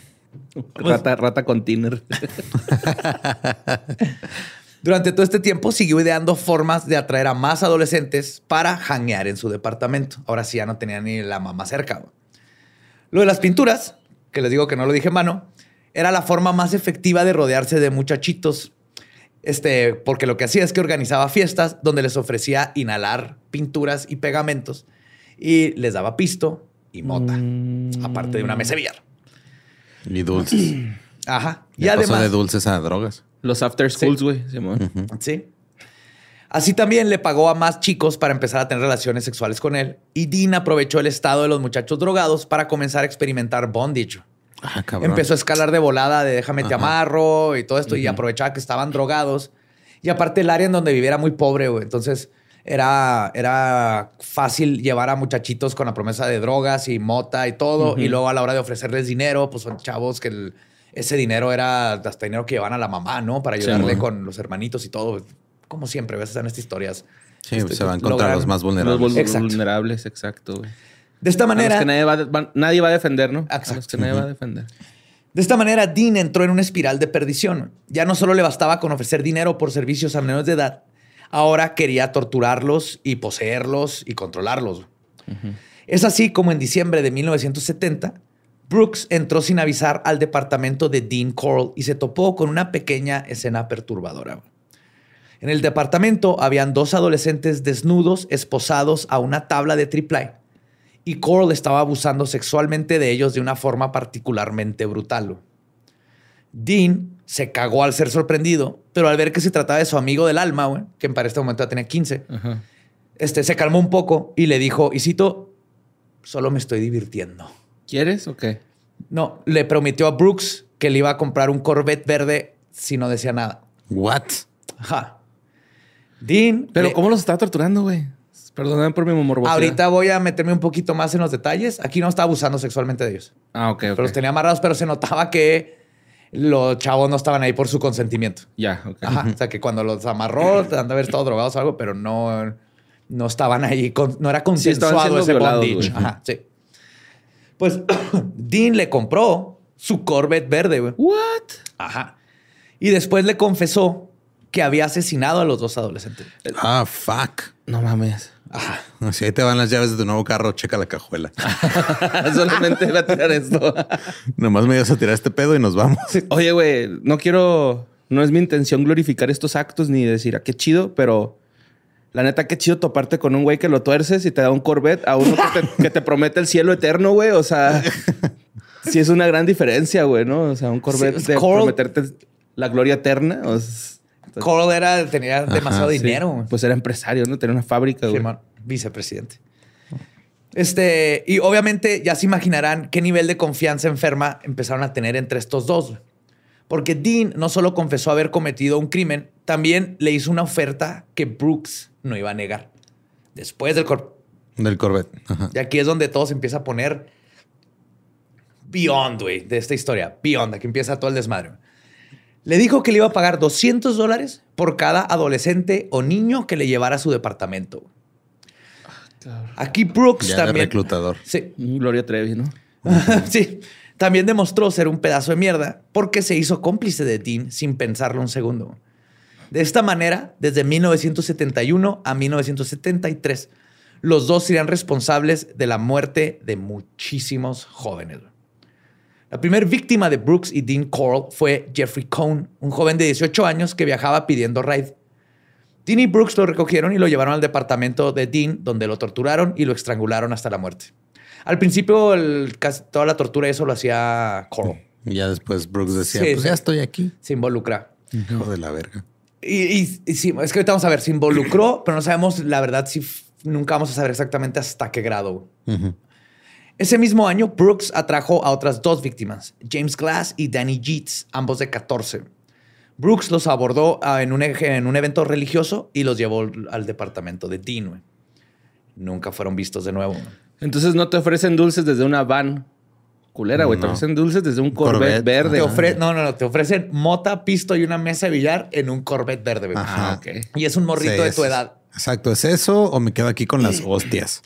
Rata, rata con tiner. Durante todo este tiempo siguió ideando formas de atraer a más adolescentes para hanguear en su departamento. Ahora sí ya no tenía ni la mamá cerca. Lo de las pinturas, que les digo que no lo dije en mano, era la forma más efectiva de rodearse de muchachitos. Este, porque lo que hacía es que organizaba fiestas donde les ofrecía inhalar pinturas y pegamentos y les daba pisto y mota, aparte de una mesa de billar. Y dulces. Ajá. Y pasó además, de dulces a drogas. Los after schools, güey. Simón. Sí. Así también le pagó a más chicos para empezar a tener relaciones sexuales con él. Y Dean aprovechó el estado de los muchachos drogados para comenzar a experimentar bondage. Ah. Empezó a escalar de volada de déjame te amarro y todo esto y aprovechaba que estaban drogados. Y aparte el área en donde vivía era muy pobre, güey. Entonces era, era fácil llevar a muchachitos con la promesa de drogas y mota y todo. Y luego a la hora de ofrecerles dinero, pues son chavos que el- ese dinero era hasta dinero que llevan a la mamá, ¿no? Para ayudarle Sí, con los hermanitos y todo. Como siempre, a veces en estas historias. Sí, este, se van contra logran- los más Los vulnerables. vul- Exacto. vulnerables, exacto, güey. De esta A los manera, que nadie va, a de- van- nadie va a defender, ¿no? A Exacto. los que nadie va a defender. de esta manera, Dean entró en una espiral de perdición. Ya no solo le bastaba con ofrecer dinero por servicios a menores de edad, ahora quería torturarlos y poseerlos y controlarlos. Es así como en diciembre de 1970, Brooks entró sin avisar al departamento de Dean Coral y se topó con una pequeña escena perturbadora. En el departamento habían dos adolescentes desnudos esposados a una tabla de triple y Coral estaba abusando sexualmente de ellos de una forma particularmente brutal. Dean se cagó al ser sorprendido, pero al ver que se trataba de su amigo del alma, güey, que para este momento ya tenía 15, Ajá. este, se calmó un poco y le dijo, y cito, solo me estoy divirtiendo. ¿Quieres o qué? No, le prometió a Brooks que le iba a comprar un Corvette verde si no decía nada. What? Ajá. Dean. Pero le- ¿cómo los estaba torturando, güey? Perdóname por mi morbosidad. Ahorita voy a meterme un poquito más en los detalles. Aquí no estaba abusando sexualmente de ellos. Ah, ok, ok. Pero los tenía amarrados, pero se notaba que los chavos no estaban ahí por su consentimiento. Ya, ok. Ajá. O sea, que cuando los amarró, te han de haber estado drogados o algo, pero no, no estaban ahí. con- no era consensuado siendo ese violados, bondage. Ajá, sí. Pues Dean le compró su Corvette verde, güey. What? Ajá. Y después le confesó que había asesinado a los dos adolescentes. Ah, fuck. No mames. Si ahí te van las llaves de tu nuevo carro, checa la cajuela. Solamente iba a tirar esto. Nomás me ibas a tirar este pedo y nos vamos. Oye, güey, no quiero. No es mi intención glorificar estos actos ni decir, ah, qué chido, pero la neta, qué chido toparte con un güey que lo tuerces y te da un Corvette a uno que te, que te promete el cielo eterno, güey. O sea, sí es una gran diferencia, güey, ¿no? O sea, un Corvette Sí, de Coral- prometerte la gloria eterna. o sea, Coral era, tenía demasiado sí. dinero. pues era empresario, ¿no? Tenía una fábrica. Simón, vicepresidente. Este, y obviamente ya se imaginarán qué nivel de confianza enferma empezaron a tener entre estos dos. Porque Dean no solo confesó haber cometido un crimen, también le hizo una oferta que Brooks no iba a negar. Después del cor- Del Corvette. Ajá. Y aquí es donde todo se empieza a poner beyond, güey, de esta historia. Beyond, aquí empieza todo el desmadre. Le dijo que le iba a pagar 200 dólares por cada adolescente o niño que le llevara a su departamento. Aquí Brooks Ya de también. reclutador. Sí, Gloria Trevi, ¿no? sí. También demostró ser un pedazo de mierda porque se hizo cómplice de Dean sin pensarlo un segundo. De esta manera, desde 1971 a 1973, los dos serían responsables de la muerte de muchísimos jóvenes. La primera víctima de Brooks y Dean Coral fue Jeffrey Cohn, un joven de 18 años que viajaba pidiendo ride. Dean y Brooks lo recogieron y lo llevaron al departamento de Dean, donde lo torturaron y lo estrangularon hasta la muerte. Al principio, el- casi toda la tortura eso lo hacía Coral. Y ya después Brooks decía, Sí, pues ya estoy aquí. Se involucra. Hijo de la verga. Y, y- y sí, es que ahorita vamos a ver, se involucró, pero no sabemos la verdad si nunca vamos a saber exactamente hasta qué grado. Ujú. Ese mismo año, Brooks atrajo a otras dos víctimas, James Glass y Danny Jeets, ambos de 14. Brooks los abordó ah, en un, eje- en un evento religioso y los llevó al departamento de Dean. güey. Nunca fueron vistos de nuevo. Entonces no te ofrecen dulces desde una van culera, güey. Te ofrecen dulces desde un Corvette, Corvette. verde. Te ofre- no, no, no, te ofrecen mota, pisto y una mesa de billar en un Corvette verde. güey. Ajá. Ah, ok. Y es un morrito Sí, de tu edad. Exacto, ¿es eso o me quedo aquí con las hostias?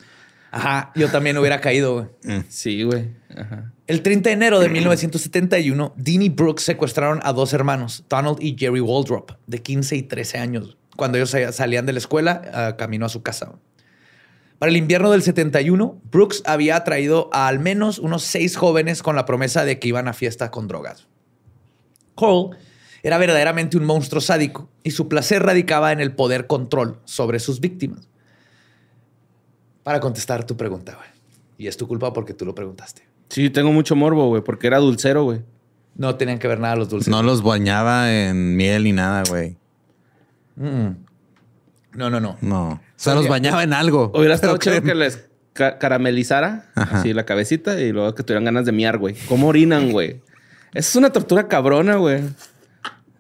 Ajá, yo también hubiera caído. güey. Sí, güey. Ajá. El 30 de enero de 1971, Dean y Brooks secuestraron a dos hermanos, Donald y Jerry Waldrop, de 15 y 13 años, cuando ellos sa- salían de la escuela a camino a su casa. Para el invierno del 71, Brooks había traído a al menos unos seis jóvenes con la promesa de que iban a fiesta con drogas. Cole era verdaderamente un monstruo sádico y su placer radicaba en el poder control sobre sus víctimas. Para contestar tu pregunta, güey. Y es tu culpa porque tú lo preguntaste. Sí, tengo mucho morbo, güey, porque era dulcero, güey. No tenían que ver nada los dulces. No los bañaba en miel ni nada, güey. Mm. No, no, no. No. O sea, los bañaba en algo. Hubiera estado chido que- les ca- caramelizara Ajá. así la cabecita y luego que tuvieran ganas de miar, güey. ¿Cómo orinan, güey? Esa es una tortura cabrona, güey.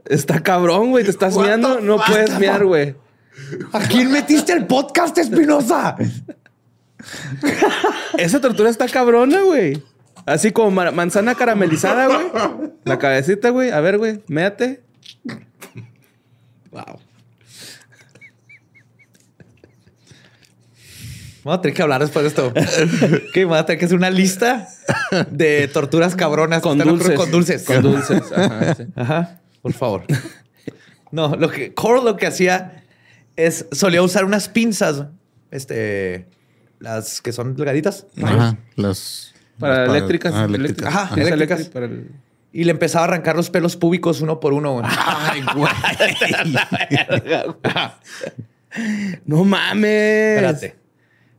Está cabrón, güey. Te estás miando, no puedes miar, güey. ¿A quién metiste el podcast, Espinosa? Esa tortura está cabrona, güey. Así como ma- manzana caramelizada, güey. La cabecita, güey. A ver, güey, méate. Wow. Vamos a tener que hablar después de esto. que vamos a tener que hacer una lista de torturas cabronas Con dulces. Con dulces. Con dulces. Ajá, sí. Ajá. Por favor. No, lo que Cole lo que hacía es solía usar unas pinzas, este, las que son delgaditas, Ajá. Los. Para eléctricas. Ah, eléctricas. eléctricas. Ajá, eléctricas. eléctrica para el- y le empezaba a arrancar los pelos públicos uno por uno. güey. Ay, güey. No mames. Espérate.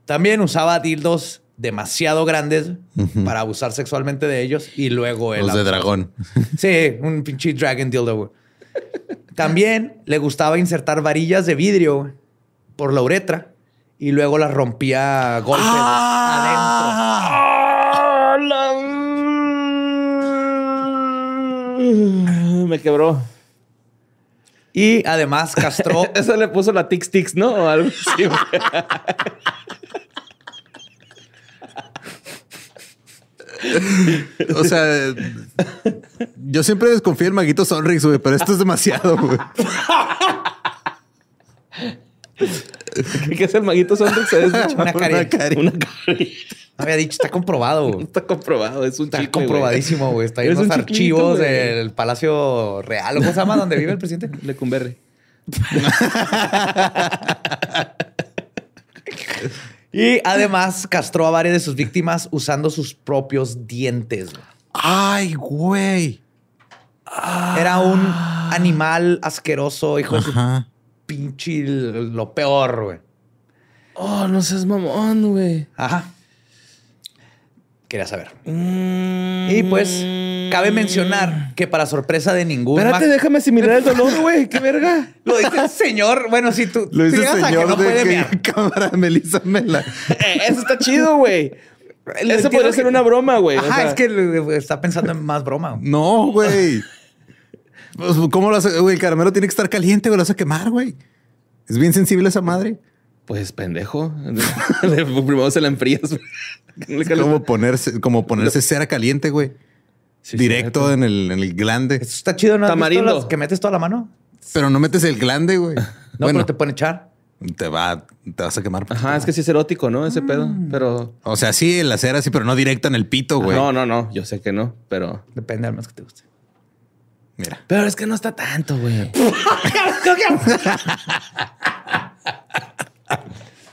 También usaba dildos demasiado grandes para abusar sexualmente de ellos y luego el Los de dragón. Sí, un pinche dragon dildo, güey. También le gustaba insertar varillas de vidrio por la uretra y luego las rompía golpes Ah, la- Me quebró. adentro. Y además castró. Eso le puso la Tix Tix, ¿no? O algo así. güey. O sea, yo siempre desconfío del maguito Sonrix, güey, pero esto es demasiado, güey. ¿Qué es el maguito Sonrix? Es Una carita. carita. Una carita. Había dicho, está comprobado. güey. Está comprobado. Es un Está chicle, comprobadísimo, güey. Está ahí en los archivos del Palacio Real. ¿Cómo se llama? Donde vive el presidente. Lecumberri. Y además castró a varias de sus víctimas usando sus propios dientes. güey. Ay, güey. Era un animal asqueroso, hijo de su Ajá. Pinche lo peor, güey. Oh, no seas mamón, güey. Ajá. Quería saber. Mm. Y pues cabe mencionar que para sorpresa de ningún Espérate, déjame asimilar el dolor, güey. ¡Qué verga! lo dice el señor. Bueno, si tú Lo dice el señor que no de puede que mear. cámara Melissa Mela. Eh, Eso está chido, güey. Eso podría que- ser una broma, güey. O Ajá, sea, es que está pensando en más broma. No, güey. Pues, ¿Cómo lo hace? Güey, el caramelo tiene que estar caliente, güey. Lo vas a quemar, güey. Es bien sensible esa madre. Pues pendejo. Primero se la enfrías. Es como ponerse, como ponerse cera caliente, güey. Sí, Directo en el, en el glande. Está chido, ¿no? ¿Has visto Tamarindo. las que metes toda la mano? Pero no metes el glande, güey. No, bueno, pero te pueden echar. te va, te vas a quemar. Ajá, es que sí es erótico, ¿no? Ese pedo. Mm. Pero. O sea, sí, en la cera sí, pero no directa en el pito, güey. No, no, no. Yo sé que no, pero. Depende al menos que te guste. Mira. Pero es que no está tanto, güey.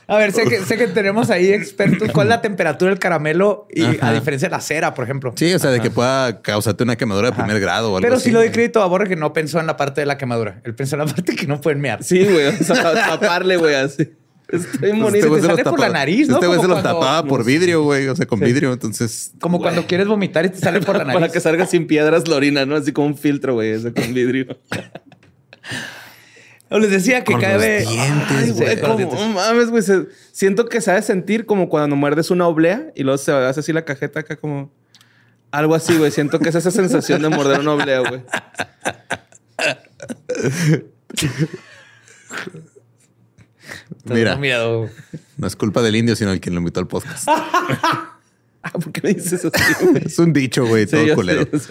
A ver, sé que, sé que tenemos ahí expertos. ¿Cuál es la temperatura del caramelo? Y Ajá. a diferencia de la cera, por ejemplo. Sí, o sea, de que pueda causarte una quemadura de primer grado o algo Pero así. sí lo doy crédito a Borre que no pensó en la parte de la quemadura. Él pensó en la parte que no pueden mear. Sí, güey. O sea, taparle, güey, así. Pues bonito. este te sale por la nariz, ¿no? Este güey se los cuando- tapaba por vidrio, güey. O sea, con vidrio. Entonces, Como cuando quieres vomitar y te sale por la nariz. Para que salga sin piedras la orina, ¿no? Así como un filtro, güey, ese con vidrio. O les decía que Con cabe... los dientes, Ay, güey, como- dientes. mames, güey. se- Siento que sabes sentir como cuando muerdes una oblea y luego se hace así la cajeta acá como... Algo así, güey. Siento que es esa sensación de morder una oblea, güey. Mira, miedo. no es culpa del indio, sino el quien lo invitó al podcast. Ah, ¿Por qué me dices así, güey? es un dicho, güey, todo culero. sé.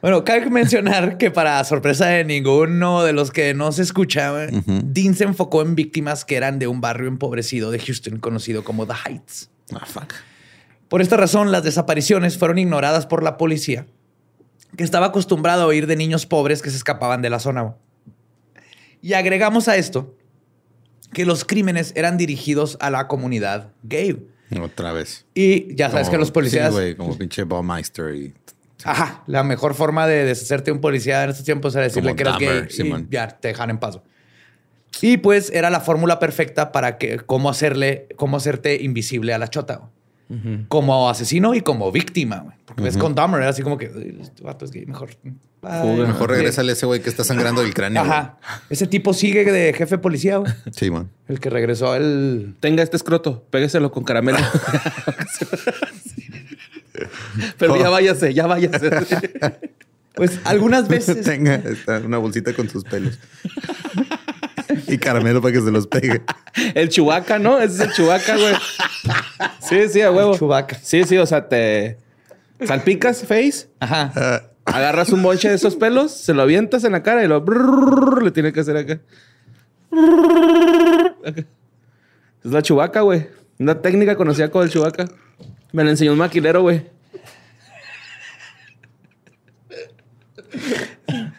Bueno, cabe mencionar que para sorpresa de ninguno de los que no se escuchaban, Dean se enfocó en víctimas que eran de un barrio empobrecido de Houston conocido como The Heights. Ah, fuck. Por esta razón, las desapariciones fueron ignoradas por la policía, que estaba acostumbrada a oír de niños pobres que se escapaban de la zona. Y agregamos a esto que los crímenes eran dirigidos a la comunidad gay. Otra vez. Y ya sabes Como- que los policías... Sí, güey, como pinche Baumeister y... Ajá, la mejor forma de deshacerte de un policía en estos tiempos era decirle Como que Dahmer, gay y ya te dejan en paz. Y pues era la fórmula perfecta para que cómo hacerle, cómo hacerte invisible a la chota. Como asesino y como víctima. güey. Porque ves con Dahmer, era así como que "Uy, este vato es gay, mejor. Ay. Mejor regresale a ese güey que está sangrando el cráneo. güey. Ajá. Ese tipo sigue de jefe de policía, güey. Sí, man. El que regresó el. Tenga este escroto, pégueselo con caramelo. Pero ya váyase, ya váyase. Pues algunas veces. Tenga esta, una bolsita con sus pelos. Y caramelo para que se los pegue. El chubaca, ¿no? Ese es el chubaca, güey. Sí, sí, a huevo. Chewbacca. Sí, sí, o sea, te salpicas face, Ajá. Ah, agarras un bonche de esos pelos, se lo avientas en la cara y lo le tiene que hacer acá. Es la chubaca, güey. Una técnica conocida como el chubaca. Me la enseñó un maquilero, güey.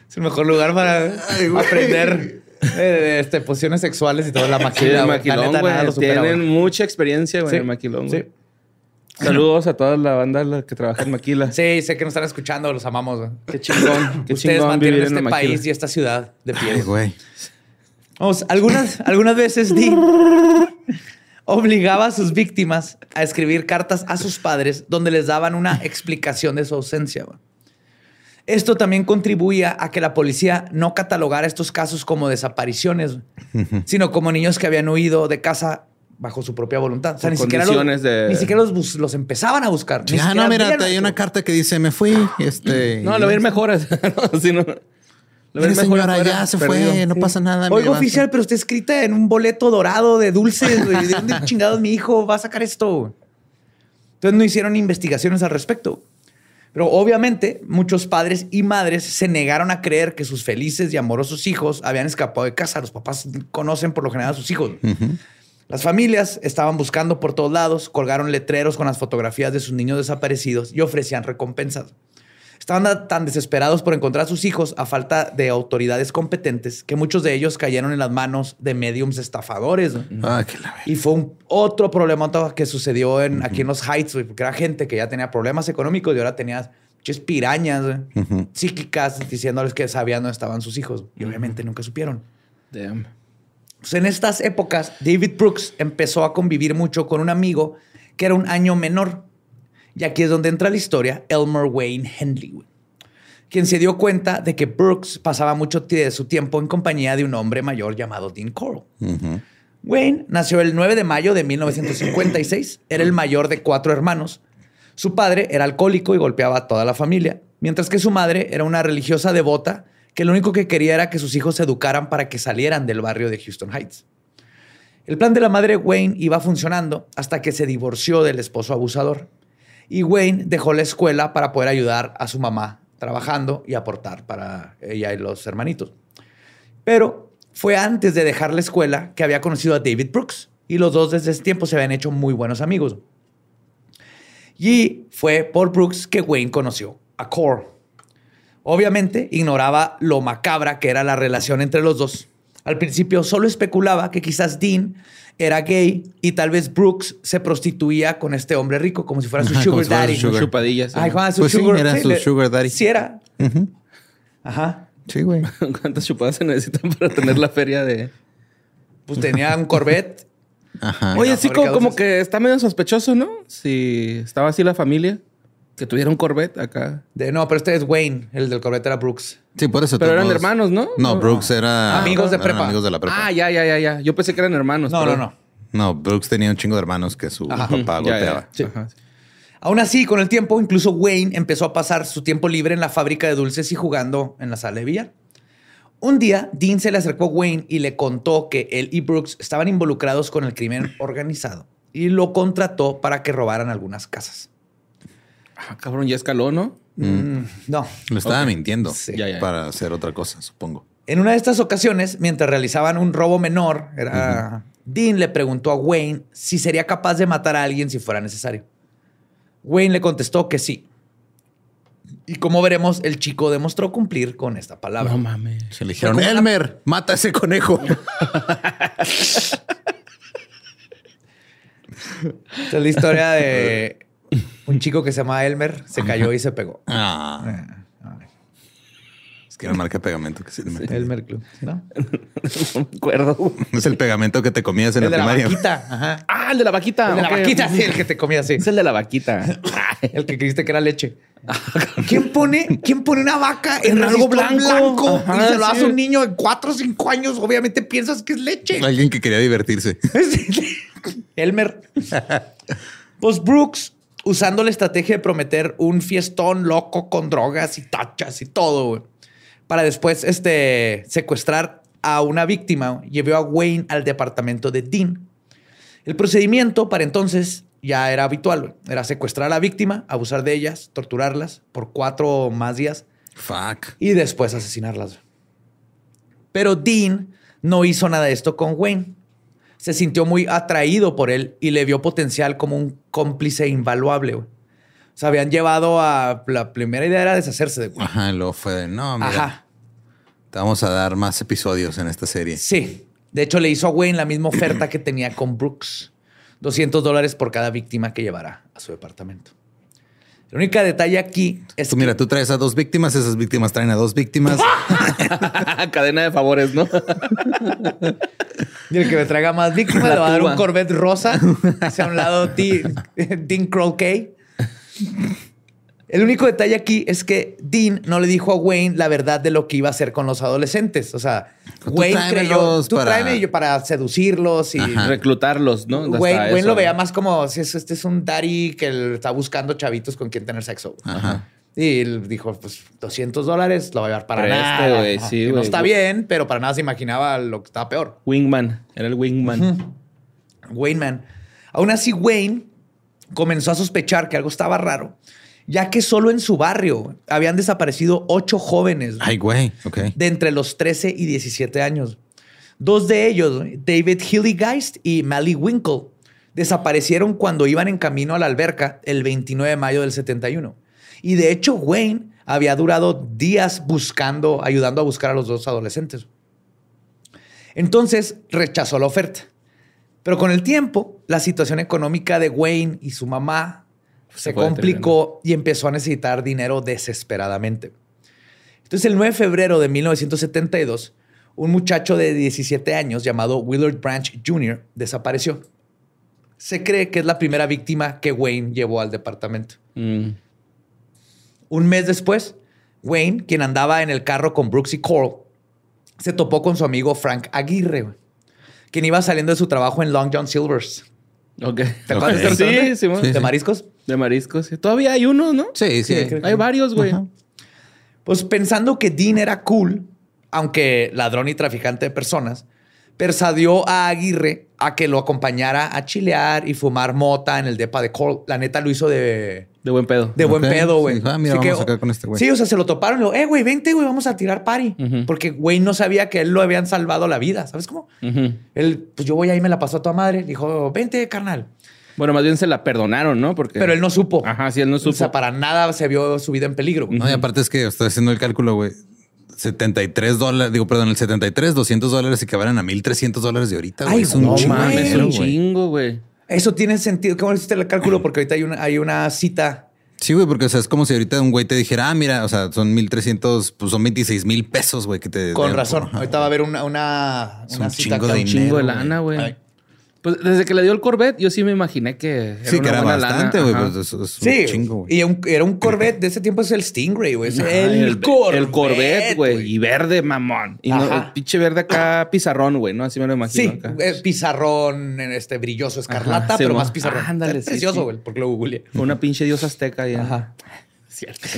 Es el mejor lugar para Ay, aprender eh, este, posiciones sexuales y todo. La Sí, maquila. el güey. La maquilón, neta, güey. Tienen güey. mucha experiencia, güey, Sí, en maquilón, sí. güey. Saludos a toda la banda que trabaja en Maquila. Sí, sé que nos están escuchando, los amamos. güey. Qué chingón. Qué Ustedes chingón mantienen en este país y esta ciudad de Ay, pie. güey. Vamos, algunas, algunas veces Dean obligaba a sus víctimas a escribir cartas a sus padres donde les daban una explicación de su ausencia. güey. Esto también contribuía a que la policía no catalogara estos casos como desapariciones, sino como niños que habían huido de casa bajo su propia voluntad. O sea, ni siquiera, los, condiciones de- ni siquiera los, bus- los empezaban a buscar. Ni Ah, siquiera no, mira, hay una carta que dice, me fui. Este, No, le va a ir mejor. no, a ir mejor señora, ya se perdido. fue, no pasa nada. Oiga, oficial, pero está escrita en un boleto dorado de dulces. ¿De dónde chingados mi hijo va a sacar esto? Entonces no hicieron investigaciones al respecto. Pero obviamente muchos padres y madres se negaron a creer que sus felices y amorosos hijos habían escapado de casa. Los papás conocen por lo general a sus hijos. Las familias estaban buscando por todos lados, colgaron letreros con las fotografías de sus niños desaparecidos y ofrecían recompensas. Estaban tan desesperados por encontrar a sus hijos a falta de autoridades competentes que muchos de ellos cayeron en las manos de mediums estafadores. ¿no? Ah, que la Y fue un otro problema que sucedió en, aquí en los Heights, porque era gente que ya tenía problemas económicos y ahora tenía pirañas Ujú. psíquicas diciéndoles que sabían dónde estaban sus hijos. Y obviamente nunca supieron. Damn. Pues en estas épocas, David Brooks empezó a convivir mucho con un amigo que era un año menor. Y aquí es donde entra la historia, Elmer Wayne Henley, quien se dio cuenta de que Brooks pasaba mucho de su tiempo en compañía de un hombre mayor llamado Dean Coral. Wayne nació el 9 de mayo de 1956. Era el mayor de cuatro hermanos. Su padre era alcohólico y golpeaba a toda la familia, mientras que su madre era una religiosa devota que lo único que quería era que sus hijos se educaran para que salieran del barrio de Houston Heights. El plan de la madre Wayne iba funcionando hasta que se divorció del esposo abusador. Y Wayne dejó la escuela para poder ayudar a su mamá trabajando y aportar para ella y los hermanitos. Pero fue antes de dejar la escuela que había conocido a David Brooks y los dos desde ese tiempo se habían hecho muy buenos amigos. Y fue por Brooks que Wayne conoció a Core. Obviamente ignoraba lo macabra que era la relación entre los dos. Al principio solo especulaba que quizás Dean era gay y tal vez Brooks se prostituía con este hombre rico como si fuera su Ajá, sugar si fuera su daddy. sugar. Chupadillas. Ay, Juan, su Pues sí, sugar, era su le- sugar daddy. Sí era. Ajá. Sí, güey. ¿Cuántas chupadas se necesitan para tener la feria de...? Pues tenía un Corvette. Ajá. Oye, sí, como, como que está medio sospechoso, ¿no? Si estaba así la familia, que tuviera un Corvette acá. De, no, pero este es Wayne. El del Corvette era Brooks. Sí, por eso. Pero eran hermanos, ¿no? No, Brooks era... Amigos de prepa. amigos de la prepa. Ah, ya, ya, ya, ya. Yo pensé que eran hermanos. No, no, pero- no. No, Brooks tenía un chingo de hermanos que su Ajá. papá Ya, ya. golpeaba. Sí. Ajá. Aún así, con el tiempo, incluso Wayne empezó a pasar su tiempo libre en la fábrica de dulces y jugando en la sala de billar. Un día, Dean se le acercó a Wayne y le contó que él y Brooks estaban involucrados con el crimen organizado y lo contrató para que robaran algunas casas. Ah, cabrón, ya escaló, ¿no? Mm, no. Lo estaba mintiendo Sí. Ya, ya. para hacer otra cosa, supongo. En una de estas ocasiones, mientras realizaban un robo menor, era, Dean le preguntó a Wayne si sería capaz de matar a alguien si fuera necesario. Wayne le contestó que sí. Y como veremos, el chico demostró cumplir con esta palabra. No mames. Se le dijeron, Elmer, mata a ese conejo. Esta es la historia de un chico que se llama Elmer, se cayó y se pegó. ah, es que era marca de pegamento que se. Elmer Club, ¿no? No me acuerdo. Es el pegamento que te comías en El de la la primaria. vaquita. Ajá. Ah, Ah, el de la vaquita. El de la vaquita, sí, el que te comía así. Es el de la vaquita. El que creíste que era leche. ¿Quién pone, ¿Quién pone una vaca en, En algo blanco, y se lo sí. hace un niño de 4 o 5 años? Obviamente piensas que es leche. Alguien que quería divertirse. Elmer. Pues Brooks, usando la estrategia de prometer un fiestón loco con drogas y tachas y todo, güey, para después este, secuestrar a una víctima, llevó a Wayne al departamento de Dean. El procedimiento para entonces ya era habitual, güey. Era secuestrar a la víctima, abusar de ellas, torturarlas por cuatro o más días Fuck. y después asesinarlas. Pero Dean no hizo nada de esto con Wayne. Se sintió muy atraído por él y le vio potencial como un cómplice invaluable. güey. O sea, habían llevado a... La primera idea era deshacerse de Wayne. Ajá, luego fue de, no, mira, Ajá. te vamos a dar más episodios en esta serie. Sí. De hecho, le hizo a Wayne la misma oferta que tenía con Brooks. 200 dólares por cada víctima que llevara a su departamento. El único detalle aquí es Tú, mira, tú traes a dos víctimas, esas víctimas traen a dos víctimas. Cadena de favores, ¿no? Y el que me traiga más víctimas La le va a dar un. Corvette rosa. Hacia un lado Dean Croquet. El único detalle aquí es que Dean no le dijo a Wayne la verdad de lo que iba a hacer con los adolescentes. O sea, Tú Wayne creyó, tú para- tráeme yo para seducirlos y Ajá. Reclutarlos, ¿no? Hasta Wayne, lo veía más como si es- este es un daddy que está buscando chavitos con quien tener sexo. Ajá. Y él dijo, pues 200 dólares lo va a llevar para Preste, nada. sí, Que no está bien, pero para nada se imaginaba lo que estaba peor. Wingman. Era el Wingman. Wayne Man. Aún así, Wayne comenzó a sospechar que algo estaba raro, ya que solo en su barrio habían desaparecido ocho jóvenes Ay, güey. Ok. de entre los 13 y 17 años. Dos de ellos, David Hilligeist y Mally Winkle, desaparecieron cuando iban en camino a la alberca el 29 de mayo del 71. Y de hecho, Wayne había durado días buscando, ayudando a buscar a los dos adolescentes. Entonces rechazó la oferta. Pero con el tiempo, la situación económica de Wayne y su mamá se, fue complicó y empezó a necesitar dinero desesperadamente. Entonces, el 9 de febrero de 1972, un muchacho de 17 años llamado Willard Branch Jr. desapareció. Se cree que es la primera víctima que Wayne llevó al departamento. Mm. Un mes después, Wayne, quien andaba en el carro con Brooks y Coral, se topó con su amigo Frank Aguirre, quien iba saliendo de su trabajo en Long John Silver's. Ok. ¿Te acuerdas de Sí, sí, Sí, ¿De mariscos? De mariscos. sí. Todavía hay uno, ¿no? Sí, sí. Sí, creo que- Hay varios, güey. Ajá. Pues pensando que Dean era cool, aunque ladrón y traficante de personas, persuadió a Aguirre a que lo acompañara a chilear y fumar mota en el depa de Coral. La neta lo hizo de, De buen pedo. de buen pedo, güey. sí, dijo, ah, mira, Así vamos acá con este güey. Sí, o sea, se lo toparon y lo, eh, güey, vente, güey, vamos a tirar party. Porque güey no sabía que él lo habían salvado la vida, ¿sabes cómo? Él, pues yo voy ahí, me la pasó a tu madre. Dijo, vente, carnal. Bueno, más bien se la perdonaron, ¿no? Porque... Pero él no supo. Ajá, sí, él no O sea, supo. para nada se vio su vida en peligro. No, y aparte es que estoy haciendo el cálculo, güey. 73 dólares, digo, perdón, el 73, 200 dólares equivalent a 1300 dólares de ahorita. güey. Ay, es un no chingo mames, es un güey. chingo, güey. Eso tiene sentido. ¿Cómo hiciste el cálculo? Porque ahorita hay una, hay una cita. Sí, güey, porque o sea, es como si ahorita un güey te dijera, ah, mira, o sea, son 1300, pues son 26 mil pesos, güey, que te. Con razón. por- Ahorita va a haber una, una, una un cita chingo de Un chingo de dinero, lana, güey. Pues desde que le dio el Corvette, yo sí me imaginé que era Sí, que era buena bastante, güey. Pues es, es Sí, un chingo, güey. y un- era un Corvette de ese tiempo, es el Stingray, güey. El, Corvette. El Corvette, güey. Y verde, mamón. Y no, Ajá. el pinche verde acá, pizarrón, güey, ¿no? Así me lo imagino. Sí, acá. eh, pizarrón, en este brilloso escarlata, Ajá, sí, pero más pizarrón. Ándale, Es sí, precioso, sí. güey, porque lo googleé. Una pinche diosa azteca ahí. Ajá. Cierto.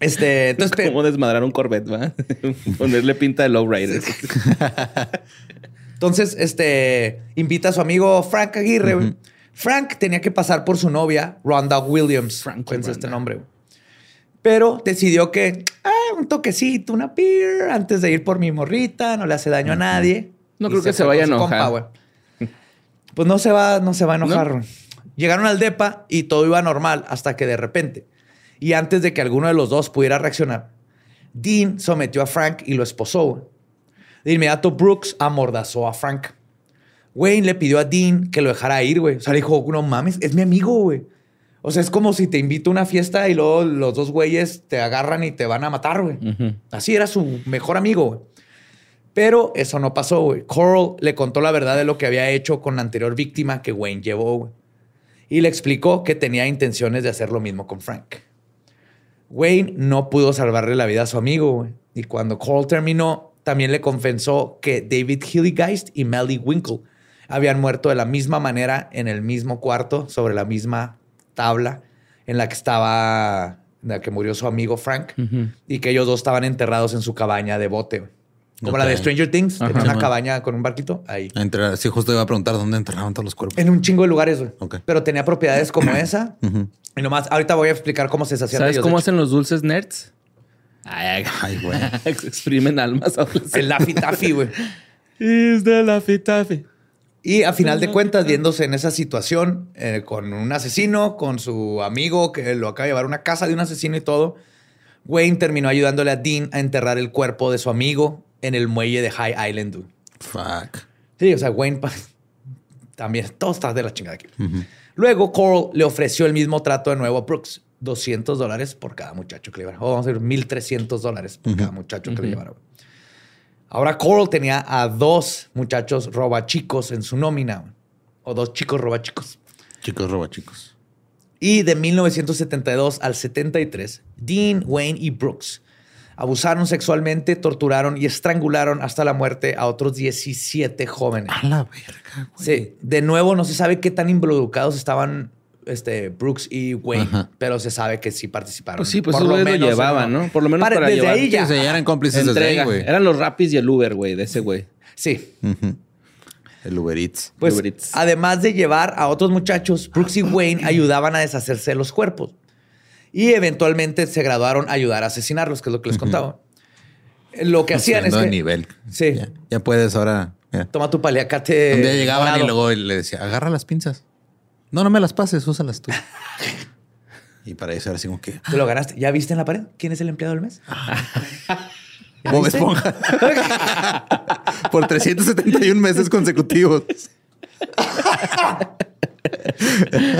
Este, entonces, ¿Cómo desmadrar un Corvette, va? Ponerle pinta de lowrider. Entonces, este, invita a su amigo Frank Aguirre. Frank tenía que pasar por su novia, Rhonda Williams. Frankie Acuérdense este nombre. Pero decidió que, ah, un toquecito, una beer, antes de ir por mi morrita, no le hace daño a nadie. No Y creo que se vaya a enojar. güey. pues no se va, no se va a enojar. Llegaron al depa y todo iba normal hasta que de repente, y antes de que alguno de los dos pudiera reaccionar, Dean sometió a Frank y lo esposó. De inmediato, Brooks amordazó a Frank. Wayne le pidió a Dean que lo dejara ir, güey. O sea, le dijo, no mames, es mi amigo, güey. O sea, es como si te invito a una fiesta y luego los dos güeyes te agarran y te van a matar, güey. Así era su mejor amigo, güey. Pero eso no pasó, güey. Coral le contó la verdad de lo que había hecho con la anterior víctima que Wayne llevó, güey. Y le explicó que tenía intenciones de hacer lo mismo con Frank. Wayne no pudo salvarle la vida a su amigo, güey. Y cuando Coral terminó, también le confesó que David Hilligeist y Melly Winkle habían muerto de la misma manera en el mismo cuarto, sobre la misma tabla en la que estaba, en la que murió su amigo Frank, y que ellos dos estaban enterrados en su cabaña de bote. Como la de. Stranger Things, tenía una cabaña con un barquito ahí. Entre, sí, justo iba a preguntar dónde enterraban todos los cuerpos. En un chingo de lugares, güey. Pero tenía propiedades como esa. Ujú. Y nomás, ahorita voy a explicar cómo se deshacían de ¿Sabes ellos. cómo hacen los dulces nerds? Ay, güey. exprimen almas. El Laffy Taffy, güey. Is the Laffy Taffy. Y a final de cuentas, viéndose en esa situación eh, con un asesino, con su amigo que lo acaba de llevar a una casa de un asesino y todo, Wayne terminó ayudándole a Dean a enterrar el cuerpo de su amigo en el muelle de High Island. dude. Fuck. Sí, o sea, Wayne pa- también, todo está de la chingada aquí. Luego, Coral le ofreció el mismo trato de nuevo a Brooks. 200 dólares por cada muchacho que le llevara. O vamos a decir 1.300 dólares por cada muchacho que le llevara. Ahora Coral tenía a dos muchachos robachicos en su nómina. güey. O dos chicos robachicos. Chicos, roba chicos. Y de 1972 al 73, Dean, Wayne y Brooks abusaron sexualmente, torturaron y estrangularon hasta la muerte a otros 17 jóvenes. A la verga, güey. Sí, de nuevo no se sabe qué tan involucrados estaban este, Brooks y Wayne, Ajá. pero se sabe que sí participaron. Pues sí, pues Por lo menos, llevaban, ¿no? Por lo menos Para- para desde llevar. ahí ya. Sí, ya eran cómplices desde ahí, Entrega. güey. Eran los rapis y el Uber, güey, de ese güey. Sí. El Uber Eats. Pues Uber Eats. además de llevar a otros muchachos, Brooks y Wayne ayudaban a deshacerse de los cuerpos. Y eventualmente se graduaron a ayudar a asesinarlos, que es lo que les contaba. Lo que hacían es Subiendo de que nivel. Sí. Ya, ya puedes ahora. mira. toma tu paliacate. Un día llegaban y luego le decía, agarra las pinzas. No, no me las pases, úsalas tú. y para eso era así como que Te lo ganaste. ¿Ya viste en la pared? ¿Quién es el empleado del mes? ¿Ya Bob viste? Esponja. Por 371 meses consecutivos.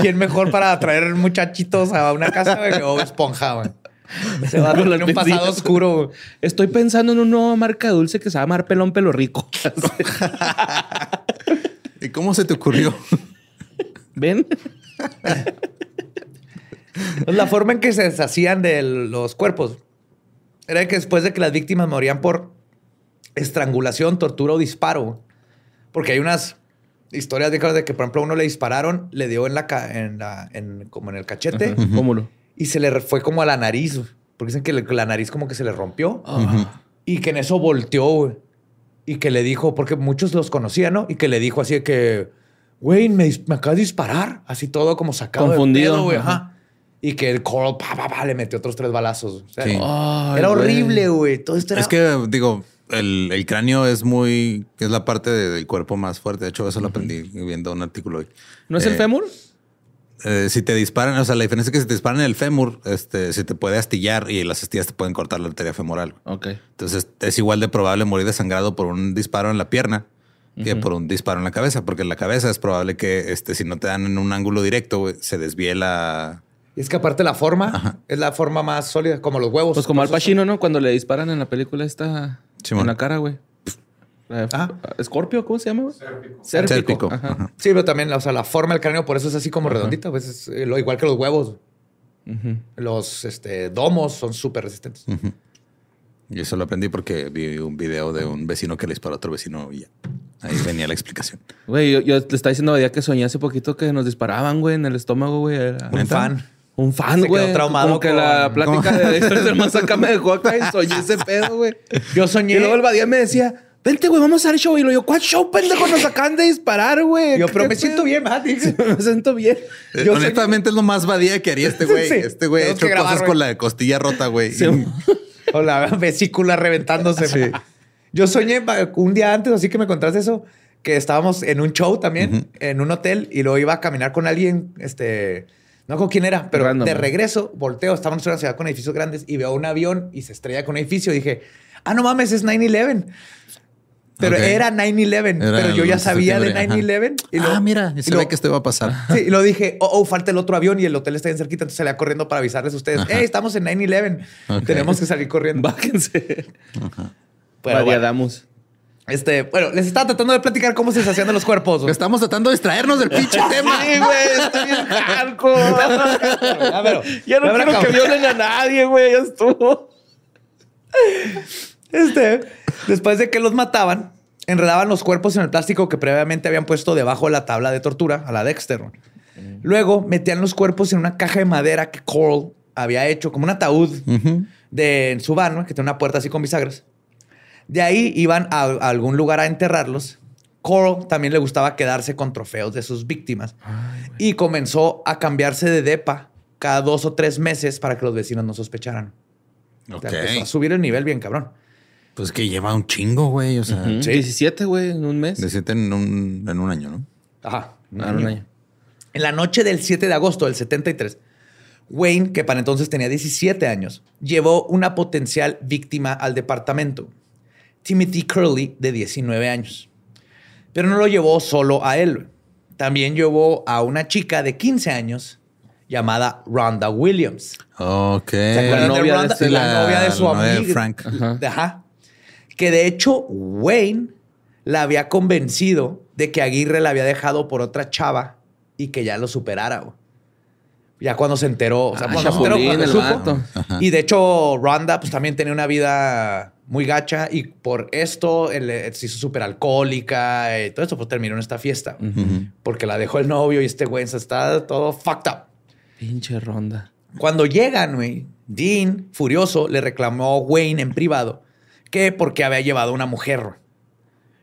¿Quién mejor para atraer muchachitos a una casa que Bob Esponja? güey? Se va a tener un pasado oscuro. Estoy pensando en una nueva marca dulce que se va a llamar Pelón Pelo Rico. ¿Y cómo se te ocurrió? ¿Ven? Pues la forma en que se deshacían de los cuerpos. Era que después de que las víctimas morían por estrangulación, tortura o disparo, porque hay unas historias de, que, por ejemplo, a uno le dispararon, le dio en la, ca- en la en- como en el cachete y se le fue como a la nariz, porque dicen que le- la nariz como que se le rompió y que en eso volteó y que le dijo, porque muchos los conocían, ¿no? Y que le dijo así de que, güey, me, me acabas de disparar, así todo como sacado Confundido, de pedo, güey, ajá. ajá. Y que el Coral pa, pa, pa, le metió otros tres balazos. O sea, Sí. Ay, era güey. horrible, güey. Todo esto era... Es que, digo, el, el cráneo es muy... Es la parte de- del cuerpo más fuerte. De hecho, eso lo aprendí viendo un artículo hoy. ¿No es el Eh, fémur? eh, si te disparan, o sea, la diferencia es que si te disparan en el fémur, este, se te puede astillar y las astillas te pueden cortar la arteria femoral. Ok. Entonces es igual de probable morir desangrado por un disparo en la pierna que por un disparo en la cabeza, porque en la cabeza es probable que este, si no te dan en un ángulo directo, güey, se desvíe la. Y es que aparte la forma es la forma más sólida, como los huevos. Pues como Al Pacino, ¿no? Cuando le disparan en la película esta Simón. en la cara, güey. Eh, Ah. ¿Escorpio? ¿Cómo se llama? güey? Sérpico. Sérpico. Ajá. Ajá. Sí, pero también, o sea, la forma del cráneo por eso es así como redondita. Pues es eh, lo igual que los huevos. Los este, domos son súper resistentes. Y eso lo aprendí porque vi un video de un vecino que le disparó a otro vecino y ya. Ahí venía la explicación. Güey, yo, yo le estaba diciendo a Badía que soñé hace poquito que nos disparaban, güey, en el estómago, güey. Era- Un ¿Neta? fan. Un fan, Se quedó güey. traumado Como que con- la plática de historias del más acá me dejó acá y soñé ese pedo, güey. Yo soñé. Y luego el Badía me decía, vente, güey, vamos a hacer show. Y lo yo, ¿cuál show, pendejo? Nos acaban de disparar, güey. Yo, pero ¿Qué me siento pedo?" bien, ¿verdad? Dije. me siento bien. Yo Honestamente es lo más vadía que haría este güey. Sí. Este güey ha hecho cosas güey. con la costilla rota, güey. Sí. O la vesícula reventándose. Yo soñé un día antes, así que me contaste eso, que estábamos en un show también, en un hotel, y luego iba a caminar con alguien, este, no con quién era, pero Random. de regreso, volteo, estábamos en una ciudad con edificios grandes y veo un avión y se estrella con un edificio. Y dije, ah, no mames, es 9-11. Pero Ok. era 9-11, Era pero yo ya 11 de sabía de septiembre, 9-11. y luego- ah, mira, y se y ve que esto iba a pasar. Sí, y lo dije, oh, oh, falta el otro avión y el hotel está bien cerquita, entonces salía corriendo para avisarles a ustedes, hey, estamos en 9-11, Ok. tenemos que salir corriendo. Bájense. Pero bueno. Damus. Este, bueno, les estaba tratando de platicar cómo se hacían de los cuerpos. Estamos tratando de distraernos del pinche tema. Sí, güey, está bien hardcore. Ya, pero- Ya no quiero que violen a nadie, güey. Ya estuvo. Este, después de que los mataban, enredaban los cuerpos en el plástico que previamente habían puesto debajo de la tabla de tortura, a la Dexter. Luego metían los cuerpos en una caja de madera que Coral había hecho, como un ataúd de, en su van, ¿no? que tiene una puerta así con bisagras. De ahí iban a, a algún lugar a enterrarlos. Coral también le gustaba quedarse con trofeos de sus víctimas y comenzó a cambiarse de depa cada dos o tres meses para que los vecinos no sospecharan. O Ok. sea, empezó a subir el nivel bien cabrón. Pues que lleva un chingo, güey. O sea, Sí. 17, güey, en un mes. de siete en un, en un año, ¿no? Ajá. un Ah, un año. En la noche del 7 de agosto del 73, Wayne, que para entonces tenía 17 años, llevó una potencial víctima al departamento, Timothy Curley, de 19 años. Pero no lo llevó solo a él. También llevó a una chica de 15 años llamada Rhonda Williams. Ok. ¿Se acuerdan La de novia de este- la, novia de su amiga. Frank. Ajá. Ajá. Que de hecho, Wayne la había convencido de que Aguirre la había dejado por otra chava y que ya lo superara. güey. Ya cuando se enteró, o sea, Ah, cuando se enteró, cuando supo. Y de hecho, Rhonda pues también tenía una vida muy gacha y por esto él, eh, se hizo súper alcohólica y todo eso, pues terminó en esta fiesta. Porque la dejó el novio y este güey se está todo fucked up. Pinche ronda. Cuando llegan, güey, Dean, furioso, le reclamó a Wayne en privado que porque había llevado a una mujer.